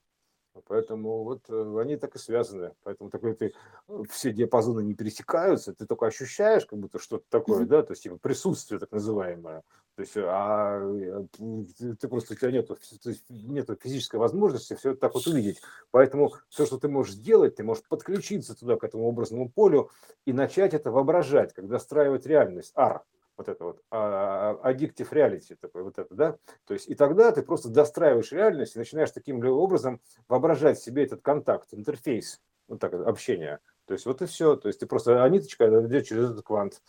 Поэтому вот э, они так и связаны. Поэтому такой ты э, все диапазоны не пересекаются, ты только ощущаешь как будто что-то такое, да, то есть типа присутствие так называемое. То есть, а э, ты просто у тебя нету, нету физической возможности все это так вот увидеть. Поэтому все, что ты можешь сделать, ты можешь подключиться туда к этому образному полю и начать это воображать, как достраивать реальность. Ар вот это вот а, а, addictive reality такой вот это, да, то есть и тогда ты просто достраиваешь реальность и начинаешь таким образом воображать себе этот контакт, интерфейс, вот так общение, то есть вот и все, то есть ты просто а ниточка идет через этот квант,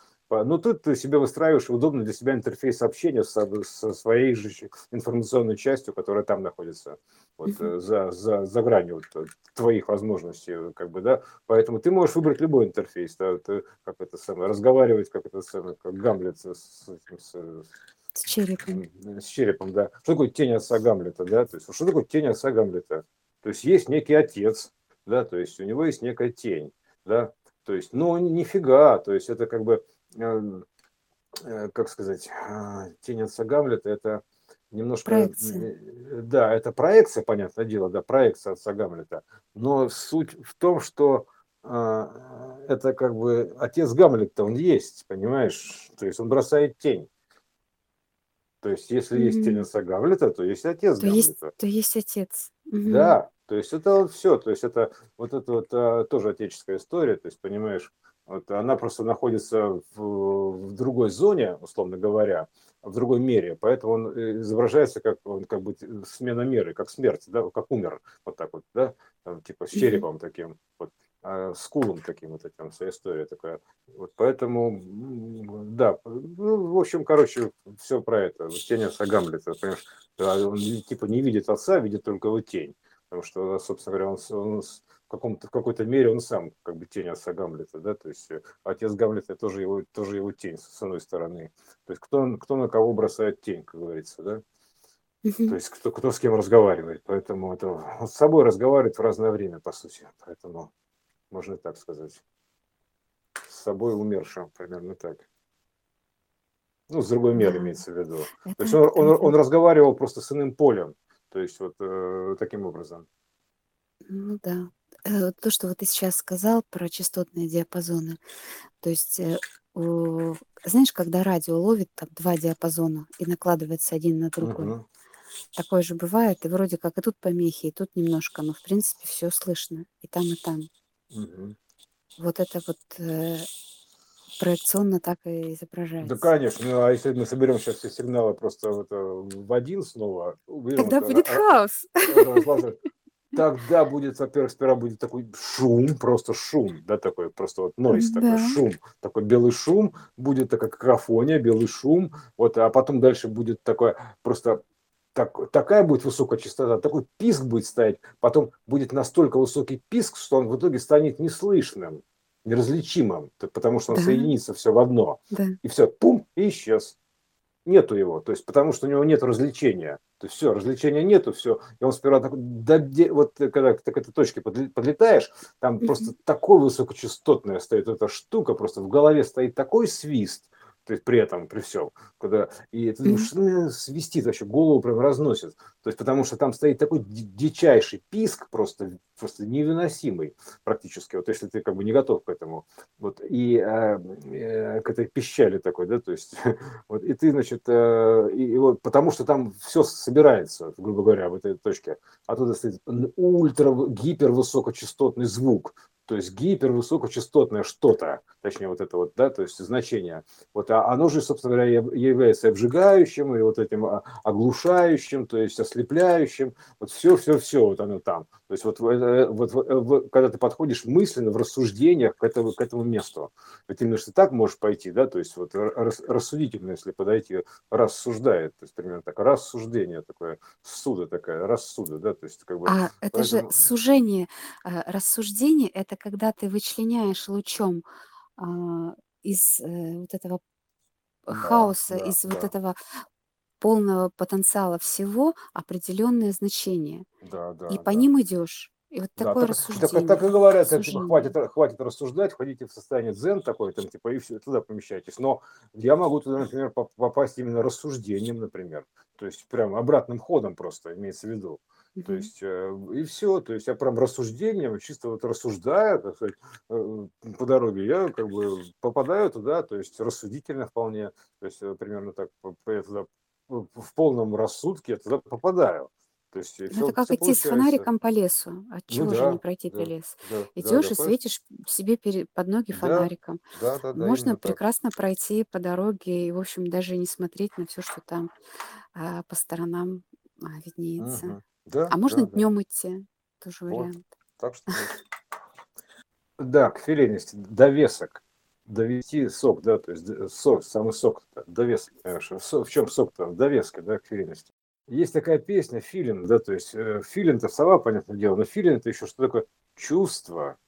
ну, тут ты себе выстраиваешь удобный для себя интерфейс общения со, со своей же информационной частью, которая там находится, вот, uh-huh. за, за, за гранью вот, э, твоих возможностей, как бы, да. Поэтому ты можешь выбрать любой интерфейс, да, ты, как это самое, разговаривать, как это самое, как Гамлет с, с, с, с черепом. С черепом, да. Что такое тень отца Гамлета, да? То есть, что такое тень отца Гамлета? То есть, есть некий отец, да, то есть, у него есть некая тень, да, то есть, ну, нифига, то есть, это как бы э, как сказать, а, тень отца Гамлета, это немножко... Проекция. Да, это проекция, понятное дело, да, проекция отца Гамлета. Но суть в том, что а, это как бы отец Гамлета, он есть, понимаешь? То есть он бросает тень. То есть если mm-hmm. есть тень отца Гамлета, то есть отец то Гамлета. Есть, то есть отец. Mm-hmm. Да, То есть это вот все, то есть это вот это вот а, тоже отеческая история, то есть понимаешь, вот она просто находится в, в другой зоне, условно говоря, в другой мере, поэтому он э, изображается как он как бы смена меры, как смерть, да, как умер, вот так вот, да, там, типа с черепом таким, вот, а, с кулом таким вот этим, вся история такая. Вот поэтому, да, ну, в общем, короче, все про это, тень отца Гамлета, понимаешь, он типа не видит отца, видит только его тень, потому что, собственно говоря, он, он каком-то, в какой-то мере он сам как бы тень отца Гамлета, да, то есть э, отец Гамлета тоже его, тоже его тень с одной стороны. То есть кто, кто на кого бросает тень, как говорится, да. То есть кто, кто с кем разговаривает. Поэтому это он с собой разговаривает в разное время, по сути. Поэтому можно так сказать. С собой умершим, примерно так. Ну, с другой меры имеется в виду. То есть он, он, он разговаривал просто с иным полем. То есть вот э, таким образом. Ну да. Э, то, что вот ты сейчас сказал про частотные диапазоны. То есть, э, знаешь, когда радио ловит там два диапазона и накладывается один на другой, угу. такое же бывает, и вроде как и тут помехи, и тут немножко, но в принципе все слышно и там, и там. Угу. Вот это вот э, проекционно так и изображается. Да, конечно. Ну, а если мы соберем сейчас все сигналы просто вот, в один снова, Тогда будет а, хаос. Тогда будет, во-первых, сперва будет такой шум, просто шум, да, такой просто вот нойс, да. такой шум, такой белый шум, будет такая какофония, белый шум, вот, а потом дальше будет такое просто так, такая будет высокая частота, такой писк будет стоять, потом будет настолько высокий писк, что он в итоге станет неслышным, неразличимым, потому что он да. соединится все в одно. Да. И все, пум, и исчез. Нету его, то есть потому что у него нет развлечения. То есть все, развлечения нету, все. И он сперва так, да, вот когда ты к этой точке подлетаешь, там просто такой высокочастотная стоит эта штука, просто в голове стоит такой свист, то есть при этом, при всем, когда, и ты думаешь, что свистит вообще, голову прям разносит, то есть потому что там стоит такой дичайший писк, просто, просто невыносимый практически, вот если ты как бы не готов к этому, вот, и э, э, к этой пищали такой, да, то есть, вот, и ты, значит, э, и, и вот, потому что там все собирается, грубо говоря, в этой точке, оттуда стоит ультра, гипервысокочастотный звук, то есть гипервысокочастотное что-то, точнее вот это вот, да, то есть значение, вот а оно же, собственно говоря, является обжигающим и вот этим а, оглушающим, то есть ослепляющим, вот все, все, все вот оно там. То есть вот, э, вот, вот когда ты подходишь мысленно в рассуждениях к этому, к этому месту, ведь именно что так можешь пойти, да, то есть вот рассудительно, если подойти, рассуждает, то есть примерно так, рассуждение такое, суда такая, рассуда, да, то есть как бы. А это поэтому... же сужение, э, рассуждение, это когда ты вычленяешь лучом а, из э, вот этого хаоса, да, из да. вот этого полного потенциала всего определенные значения. Да, да, и по да. ним идешь. И вот да, такое так, рассуждение. Так, так и говорят, так, типа, хватит, хватит рассуждать, входите в состояние дзен такой, там, типа, и все, туда помещайтесь. Но я могу туда, например, попасть именно рассуждением, например. То есть прям обратным ходом просто, имеется в виду. То есть, э, и все, то есть я прям рассуждением, чисто вот рассуждая, так сказать, э, по дороге, я как бы попадаю туда, то есть рассудительно вполне, то есть э, примерно так, я туда в полном рассудке я туда попадаю. То есть, ну, все, это как идти получается. с фонариком по лесу. От чего ну, же да, не пройти да, лес? Да, Идешь да, и светишь себе под ноги фонариком. Да, да, да, Можно прекрасно так. пройти по дороге и, в общем, даже не смотреть на все, что там а, по сторонам а, виднеется. Угу. Да, А можно да, да. днем идти, тоже Вот. вариант. Так что да, к филейности, довесок, довести сок, да, то есть сок, самый сок, довесок, понимаешь, в чем сок-то, в довеске, да, к филейности. Есть такая песня, филин, да, то есть э, филин-то сова, понятное дело, но филин это еще что такое? Чувство,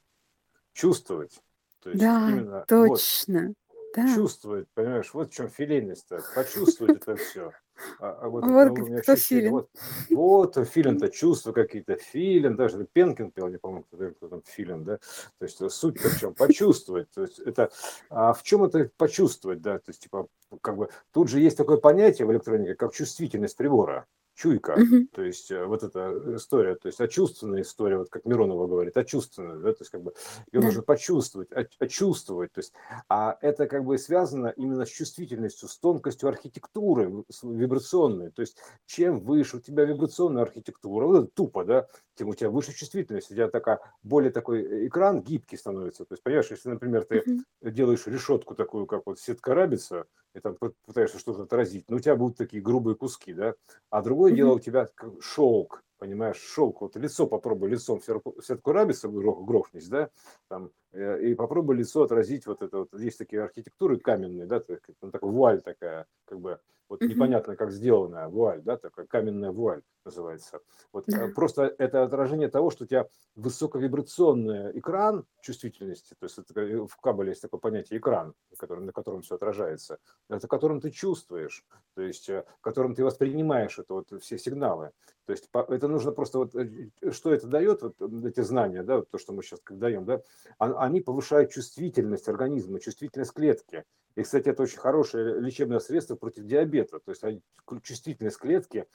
чувствовать. То есть Да, именно вот точно. Да. чувствовать, понимаешь, вот в чем филейность-то, почувствовать это все. А, а вот, вот уровня кто филин. Вот, вот филин-то чувства какие-то, филин, даже Пенкин пел, не помню, кто, кто там филин, да, то есть суть в чем, почувствовать, то есть это, а в чем это почувствовать, да, то есть типа, как бы, тут же есть такое понятие в электронике, как чувствительность прибора, чуйка, Мгм. то есть э, вот эта история, то есть очувственная история, вот как Миронова говорит, очувственная, да, то есть как бы ее Да. нужно почувствовать, очувствовать, то есть, а это как бы связано именно с чувствительностью, с тонкостью архитектуры вибрационной, то есть чем выше у тебя вибрационная архитектура, вот это тупо, да, тем у тебя выше чувствительность, у тебя такая, более такой э, экран гибкий становится, то есть, понимаешь, если, например, ты Мгм. делаешь решетку такую, как вот сетка рабица, и там пы- пытаешься что-то отразить, но у тебя будут такие грубые куски, да, а другое Мгм. дело у тебя шелк, понимаешь, шелк, вот лицо попробуй лицом сетку рабица грох- грохнись, да, там, э, и попробуй лицо отразить, вот это вот, есть такие архитектуры каменные, да, так- ну, такая вуаль такая, как бы, вот Мгм. непонятно как сделанная вуаль, да, такая каменная вуаль называется. Вот э, просто это отражение того, что у тебя высоковибрационный экран чувствительности, то есть это, э, в кабеле есть такое понятие экран, который, на котором все отражается, это которым ты чувствуешь, то есть э, которым ты воспринимаешь это вот все сигналы. То есть это нужно просто вот э, что это дает вот эти знания, да, вот то, что мы сейчас даем, да, а- они повышают чувствительность организма, чувствительность клетки. И, кстати, это очень хорошее лечебное средство против диабета. То есть чувствительность клетки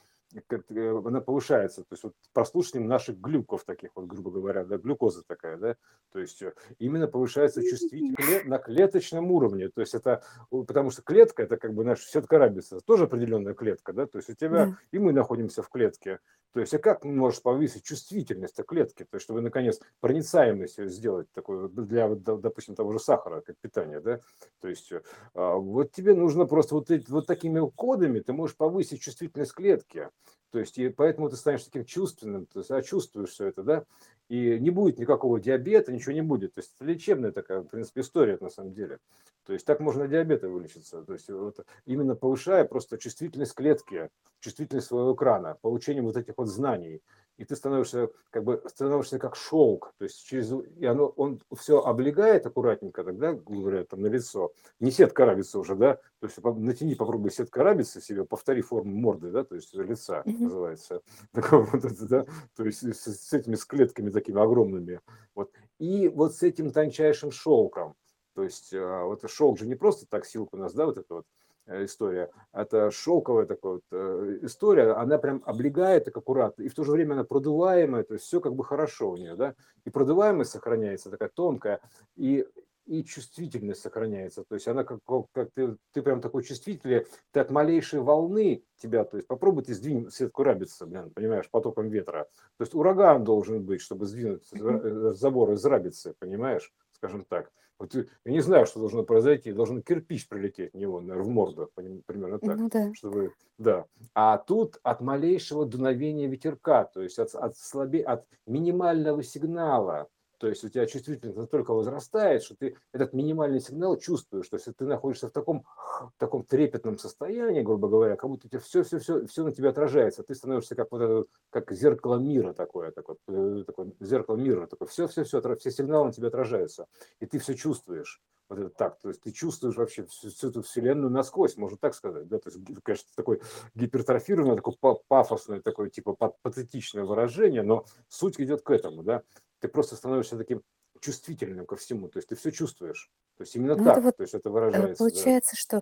она повышается. То есть вот прослушиванием наших глюков таких, вот, грубо говоря, да, глюкоза такая, да, то есть э, именно повышается чувствительность на клеточном уровне. То есть это, потому что клетка, это как бы наша сетка рабица, тоже определенная клетка, да, то есть у тебя, Да. и мы находимся в клетке. То есть, а как можешь повысить чувствительность клетки, то есть, чтобы, наконец, проницаемость сделать такой для, допустим, того же сахара, как питание, да, то есть, э, а, вот тебе нужно просто вот, эти, вот такими кодами ты можешь повысить чувствительность клетки, то есть, и поэтому ты станешь таким чувственным, ты чувствуешь все это, да, и не будет никакого диабета, ничего не будет. То есть лечебная такая, в принципе, история на самом деле. То есть так можно диабета вылечиться. То есть вот именно повышая просто чувствительность клетки, чувствительность своего экрана, получением вот этих вот знаний. И ты становишься как бы становишься как шелк, то есть через и оно он все облегает аккуратненько, тогда говорят там на лицо, не сетка рабица уже, да, то есть натяни попробуй сетка рабица себе, повтори форму морды, да, то есть лица называется, такого вот это, да, то есть с, с этими с клетками такими огромными, вот. И вот с этим тончайшим шелком, то есть а, вот шелк же не просто так силка у нас, да, вот это вот история, это шелковая такая вот э, история, она прям облегает так аккуратно, и в то же время она продуваемая, то есть все как бы хорошо у нее, да, и продуваемость сохраняется такая тонкая, и и чувствительность сохраняется, то есть она как, как ты, ты прям такой чувствительный, ты от малейшей волны тебя, то есть попробуй ты сдвинь сетку рабица, блин, понимаешь, потоком ветра, то есть ураган должен быть, чтобы сдвинуть Мгм. забор из рабицы, понимаешь, скажем так. Вот я не знаю, что должно произойти, должен кирпич прилететь в него, наверное, в морду, примерно так, Ну да. чтобы, да. А тут от малейшего дуновения ветерка, то есть от, от, слабе, от минимального сигнала, то есть у тебя чувствительность настолько возрастает, что ты этот минимальный сигнал чувствуешь. То есть ты находишься в таком, в таком трепетном состоянии, грубо говоря, как будто тебе все, все, все, все на тебя отражается. Ты становишься как вот это, как зеркало мира такое, такое, э, такое зеркало мира, такое, все, все, все, все сигналы на тебя отражаются, и ты все чувствуешь. Вот это так, то есть ты чувствуешь вообще всю, всю эту вселенную насквозь, можно так сказать, да, то есть, конечно, такой гипертрофированное, такое пафосное, такое типа патетичное выражение, но суть идет к этому, да, ты просто становишься таким чувствительным ко всему, то есть ты все чувствуешь. То есть именно Ну, так, вот то есть это э, выражается. Да. получается, что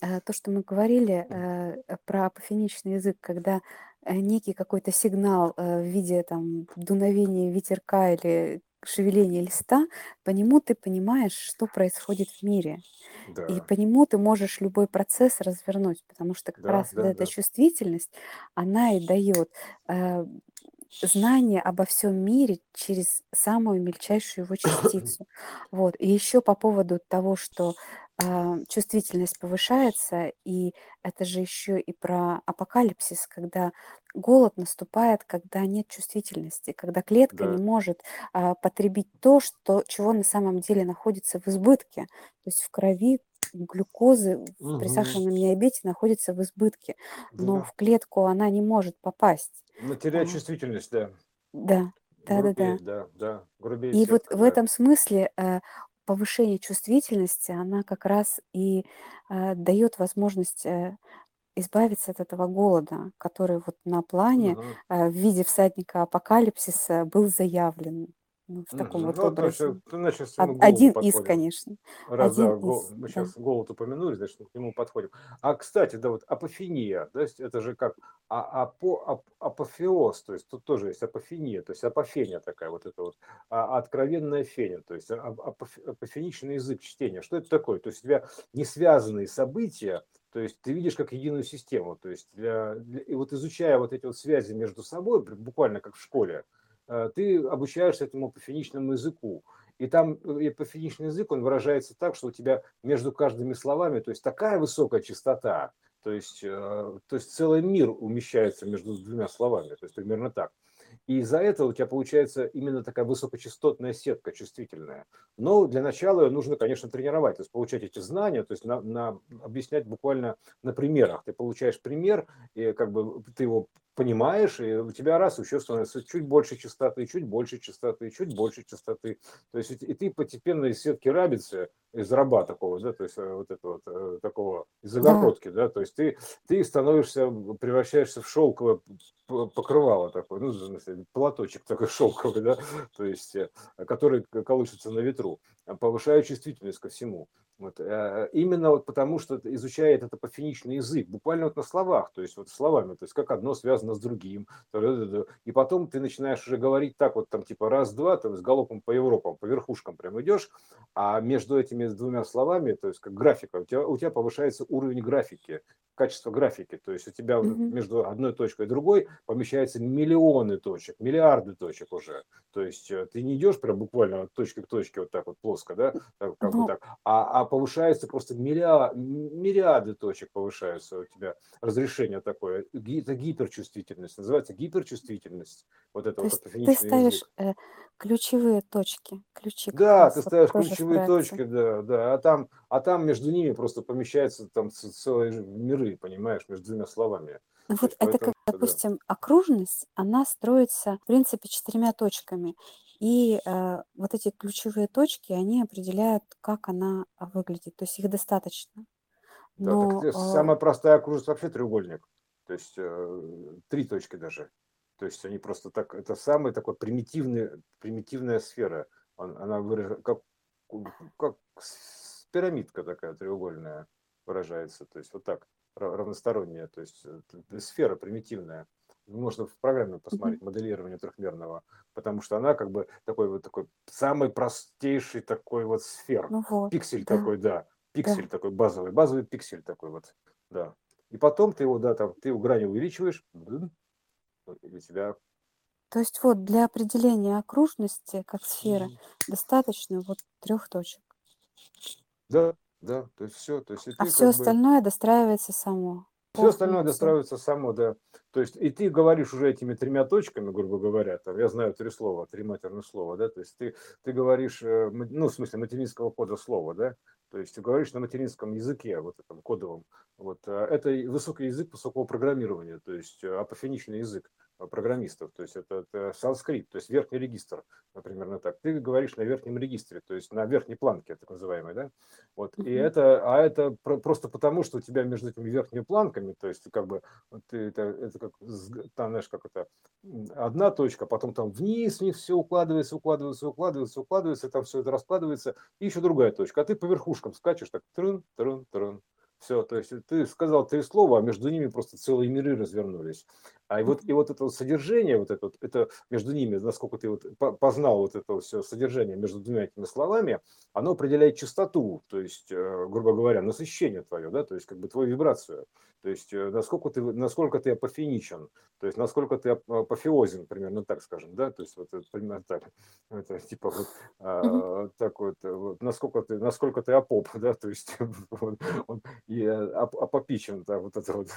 э, то, что мы говорили э, про апофеничный язык, когда некий какой-то сигнал э, в виде там дуновения ветерка или шевеления листа, по нему ты понимаешь, что происходит в мире. И Да, по нему ты можешь любой процесс развернуть, потому что как да, раз вот да, эта да. чувствительность, она и дает э, знание обо всем мире через самую мельчайшую его частицу. Вот. И еще по поводу того, что а, чувствительность повышается, и это же еще и про апокалипсис, когда голод наступает, когда нет чувствительности, когда клетка не Да, может а, потребить то, что, чего на самом деле находится в избытке. То есть в крови глюкозы в- при сахарном диабете находится в избытке, но да. в клетку она не может попасть. Но А, теряет чувствительность, да. да, да-да-да. Грубеет, да, да. Грубеет И вот сетка, в да. этом смысле э, повышение чувствительности, она как раз и э, дает возможность э, избавиться от этого голода, который вот на плане э, в виде всадника апокалипсиса был заявлен. Ну, в таком Мгм. вот Ну, вот, образе. ну, значит, Один голоду из, подходим. конечно. Раз, Один да, из, мы да. сейчас голод упомянули, значит, мы к нему подходим. А, кстати, да, вот апофения, то есть это же как а, апо, ап- апофеоз, то есть тут тоже есть апофения, то есть апофения такая вот это вот, а, откровенная феня, то есть апоф- апофеничный язык чтения. Что это такое? То есть у тебя не связанные события, то есть ты видишь как единую систему, то есть для, для- и вот изучая вот эти вот связи между собой, буквально как в школе, ты обучаешься этому апофеничному языку. И там э, апофеничный язык, он выражается так, что у тебя между каждыми словами, то есть такая высокая частота, то есть, э, то есть целый мир умещается между двумя словами, то есть примерно так. И из-за этого у тебя получается именно такая высокочастотная сетка чувствительная. Но для начала ее нужно, конечно, тренировать, то есть получать эти знания, то есть на, на, объяснять буквально на примерах. Ты получаешь пример, и как бы ты его понимаешь, и у тебя раз еще становится чуть больше частоты, чуть больше частоты, чуть больше частоты. То есть и ты постепенно из сетки рабицы, из раба такого, да, то есть э, вот этого вот, э, такого, из загородки, да, то есть ты, ты становишься, превращаешься в шелковое покрывало такое, ну, платочек такой шелковый, да, то есть, э, который колышется на ветру, повышая чувствительность ко всему. Вот. Именно вот потому, что изучает это пофиничный язык, буквально вот на словах, то есть вот словами, то есть как одно связано с другим. И потом ты начинаешь уже говорить так вот там типа раз-два, там с галопом по Европам, по верхушкам прям идешь, а между этими двумя словами, то есть как графика, у тебя, у тебя повышается уровень графики, качество графики, то есть у тебя mm-hmm. между одной точкой и другой помещается миллионы точек, миллиарды точек уже. То есть э, ты не идешь прям буквально от точки к точке вот так вот плоско, да, как бы ну. так, а, а повышается просто миллиарды, миллиарды точек повышаются у тебя разрешение такое. Это гиперчувствительность, называется гиперчувствительность. Вот это То вот ты ставишь э, ключевые точки, ключи. Да, ты ставишь ключевые точки, да, да, а там, а там между ними просто помещаются там целые миры, понимаешь, между двумя словами. Вот это как, допустим, да. окружность, она строится, в принципе, четырьмя точками. И э, вот эти ключевые точки, они определяют, как она выглядит. То есть их достаточно. Но, да, так, э, самая простая окружность вообще треугольник. То есть э, три точки даже. То есть они просто так, это самая такая примитивная, примитивная сфера. Она выражает, как, как пирамидка такая треугольная выражается. То есть вот так равносторонняя, то есть э, сфера примитивная. Можно в программе посмотреть моделирование трехмерного, потому что она как бы такой вот такой самый простейший такой вот сфер. Ну вот, пиксель да. такой, да. Пиксель Да. такой базовый, базовый пиксель такой вот, да. И потом ты его, да, там, ты его грани увеличиваешь, и у тебя То есть вот для определения окружности как сферы достаточно вот трех точек. Да, да, то есть все, то есть и А все как бы остальное достраивается само. все остальное достраивается само, да. То есть и ты говоришь уже этими тремя точками, грубо говоря, там, я знаю три слова, три матерных слова, да, то есть ты, ты говоришь, э, ну, в смысле материнского кода слова, да, то есть ты говоришь на материнском языке, вот этом кодовом, вот, а это высокий язык высокого программирования, то есть э, апофеничный язык программистов, то есть это, это санскрит, то есть верхний регистр, например, на так. Ты говоришь на верхнем регистре, то есть на верхней планке, так называемой, да, вот, и это, а это про- просто потому, что у тебя между этими верхними планками, то есть как бы ты это, это как там, знаешь, как это одна точка, потом там вниз, вниз все укладывается, укладывается, укладывается, укладывается, там все это раскладывается, и еще другая точка, а ты по верхушкам скачешь так трын, трын, трын. Все, то есть ты сказал три слова, а между ними просто целые миры развернулись. А и вот, и вот это вот содержание, вот это, вот, это между ними, насколько ты вот по- познал вот это все содержание между двумя этими словами, оно определяет частоту, то есть, э, грубо говоря, насыщение твое, да, то есть как бы твою вибрацию. То есть э, насколько ты, насколько ты апофеничен, то есть насколько ты ап- апофеозен, примерно так скажем, да, то есть вот примерно так, это типа вот, а, так вот, э, вот, насколько ты, насколько ты апоп, да, то есть вот, он и ап- апопичен, да, вот эта вот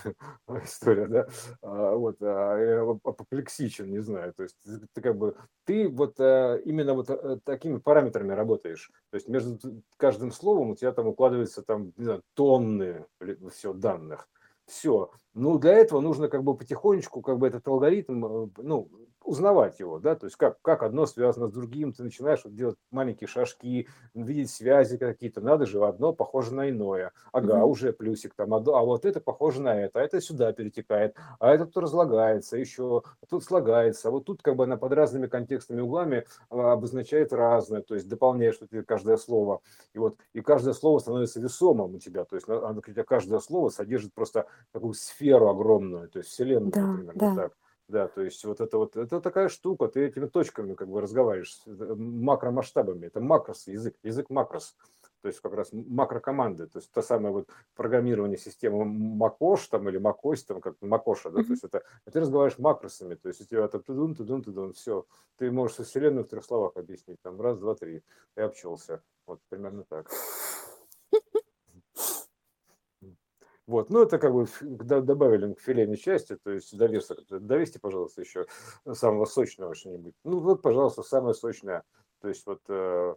история, да, а, вот, а, э, ап- апоплексичен, не знаю, то есть ты, как бы, ты вот э, именно вот э, такими параметрами работаешь, то есть между каждым словом у тебя там укладывается там, не знаю, тонны все данных, все. Ну, для этого нужно как бы потихонечку, как бы этот алгоритм, э, ну, узнавать его, да, то есть как, как одно связано с другим, ты начинаешь вот делать маленькие шажки, видеть связи какие-то, надо же, одно похоже на иное, ага, угу. уже плюсик там, а, а вот это похоже на это, а это сюда перетекает, а это тут разлагается еще, тут слагается, а вот тут как бы она под разными контекстными углами а, обозначает разное, то есть дополняешь что каждое слово, и вот, и каждое слово становится весомым у тебя, то есть оно, каждое слово содержит просто такую сферу огромную, то есть вселенную, да, например, да. так. Да, то есть вот это вот, это такая штука, ты этими точками как бы разговариваешь, макромасштабами, это макрос, язык, язык макрос, то есть как раз макрокоманды, то есть то самое вот программирование системы Макош там или Макось, там как Макоша, да, то есть это, ты разговариваешь макросами, то есть у тебя это тудун, тудун, тудун, все, ты можешь вселенную в трех словах объяснить, там раз, два, три, и обчелся, вот примерно так. Вот, ну это как бы добавили к филейной части, то есть довесок. Довесьте, пожалуйста, еще самого сочного что-нибудь. Ну вот, пожалуйста, самое сочное. То есть вот э,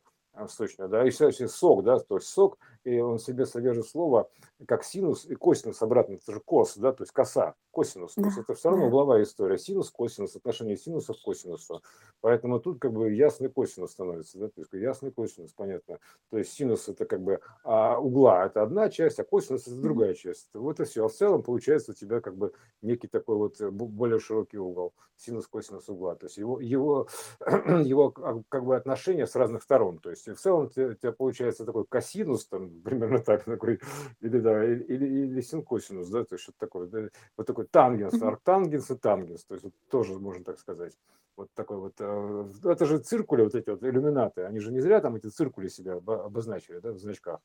сочное, да, и сок, да, то есть сок, и он в себе содержит слово как синус и косинус обратно, это же кос, да, то есть коса, косинус, то есть это все равно угловая история, синус, косинус, отношение синуса к косинусу, поэтому тут как бы ясный косинус становится, да, то есть ясный косинус, понятно, то есть синус это как бы а угла это одна часть, а косинус это другая часть, вот и все, а в целом получается у тебя как бы некий такой вот более широкий угол, синус, косинус угла, то есть его, его, его как бы отношения с разных сторон, то есть в целом у тебя получается такой косинус, там, примерно так, такой, или, да, или, или синкосинус, да, то есть что-то такое, да, вот такой тангенс, арктангенс и тангенс, то есть вот тоже можно так сказать. Вот такой вот, э, это же циркули, вот эти вот иллюминаты, они же не зря там эти циркули себя обозначили, да, в значках.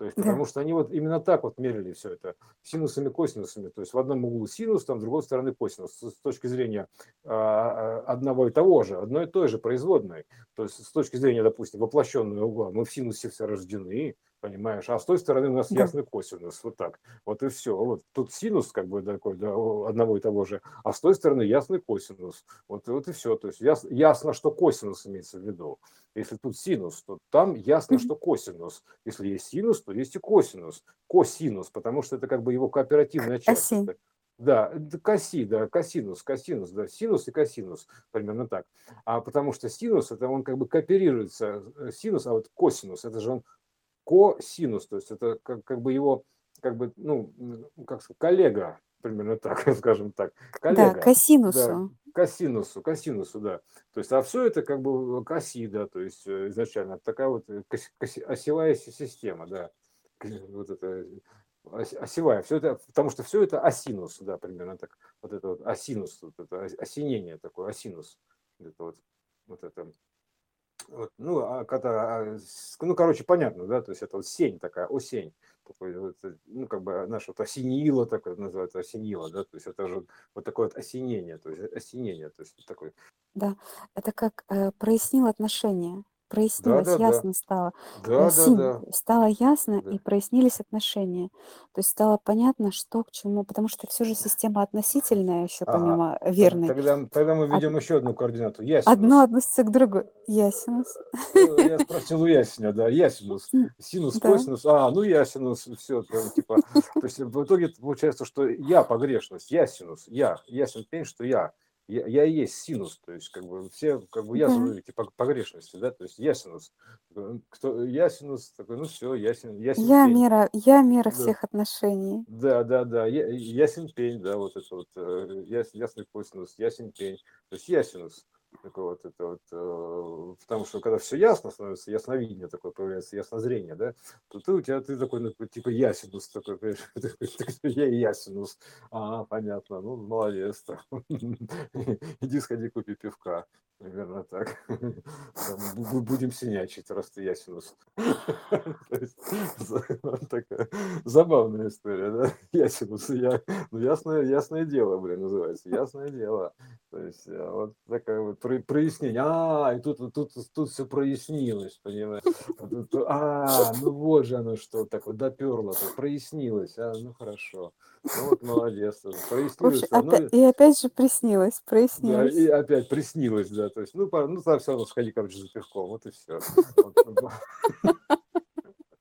То есть, потому что они вот именно так вот мерили все это синусами, косинусами. То есть в одном углу синус, там, с другой стороны косинус. С точки зрения а, одного и того же, одной и той же производной. То есть с точки зрения, допустим, воплощенного угла, мы в синусе все рождены, понимаешь, а с той стороны у нас да. ясный косинус, вот так, вот и все. Вот тут синус как бы такой, да, одного и того же, а с той стороны ясный косинус, вот, вот и все. То есть яс, ясно, что косинус имеется в виду. Если тут синус, то там ясно, что косинус. Если есть синус, то есть и косинус. Косинус, потому что это как бы его кооперативная часть. Оси. Да, коси, да, косинус, косинус, да, синус и косинус, примерно так. А потому что синус, это он как бы кооперируется, э, синус, а вот косинус, это же он косинус, то есть это как, как бы его, как бы, ну, как сказать, коллега, примерно так, скажем так. Коллега. Да, косинусу. Да, косинусу, косинусу, да. То есть, а все это как бы коси, да, то есть э, изначально такая вот э, коси, осевая система, да. Вот это осевая, все это, потому что все это осинус, да, примерно так. Вот это вот осинус, вот это осенение такое, осинус. Это вот, вот это вот, ну, а когда, а, ну, короче, понятно, да, то есть это вот сень такая, осень, такой, вот, э, ну, как бы наше вот осенило, такое называется, осенило, да, то есть это же вот такое вот осенение, то есть осенение, то есть такой. Да, это как э, прояснил отношения прояснилось, Да-да-да. ясно стало. Э, Сим, Да-да-да. стало ясно Да. и прояснились отношения. То есть стало понятно, что к чему, потому что все же система относительная еще Ага. помимо верной. Тогда, тогда мы введем еще одну координату. Ясинус. одно относится к другому. Ясинус. Э, я спросил у Ясеня, да, ясинус. Синус, Да. косинус. А, ну ясинус, все, типа. То есть в итоге получается, что я погрешность, ясинус, я, ясен пень, что я я, я и есть синус, то есть как бы все как бы ясны эти погрешности, да, то есть я синус, кто я синус такой, ну все, ясен, ясен Я пень. мера, я мера да. всех отношений. Да, да, да, я, ясен пень, да, вот это вот э, яс, ясный косинус, ясен пень, то есть ясинус такой вот это вот, э, потому что когда все ясно становится, ясновидение такое появляется, яснозрение, да, то ты у тебя ты такой ну, типа ясинус такой, я ясинус, а понятно, ну молодец, иди сходи купи пивка, примерно так, будем синячить, раз ты ясинус. Такая забавная история, да, ясинус, я, ну ясное, ясное дело, блин, называется, ясное дело, то есть э, вот такая вот про, прояснение. А, и тут, тут, тут все прояснилось, понимаешь? А, ну вот же оно что, так вот доперло, так, прояснилось. А, ну хорошо. Ну вот молодец. Прояснилось. Ну, и опять же приснилось, прояснилось. Да, и опять приснилось, да. То есть, ну, ну все равно сходи, короче, за пивком, вот и все.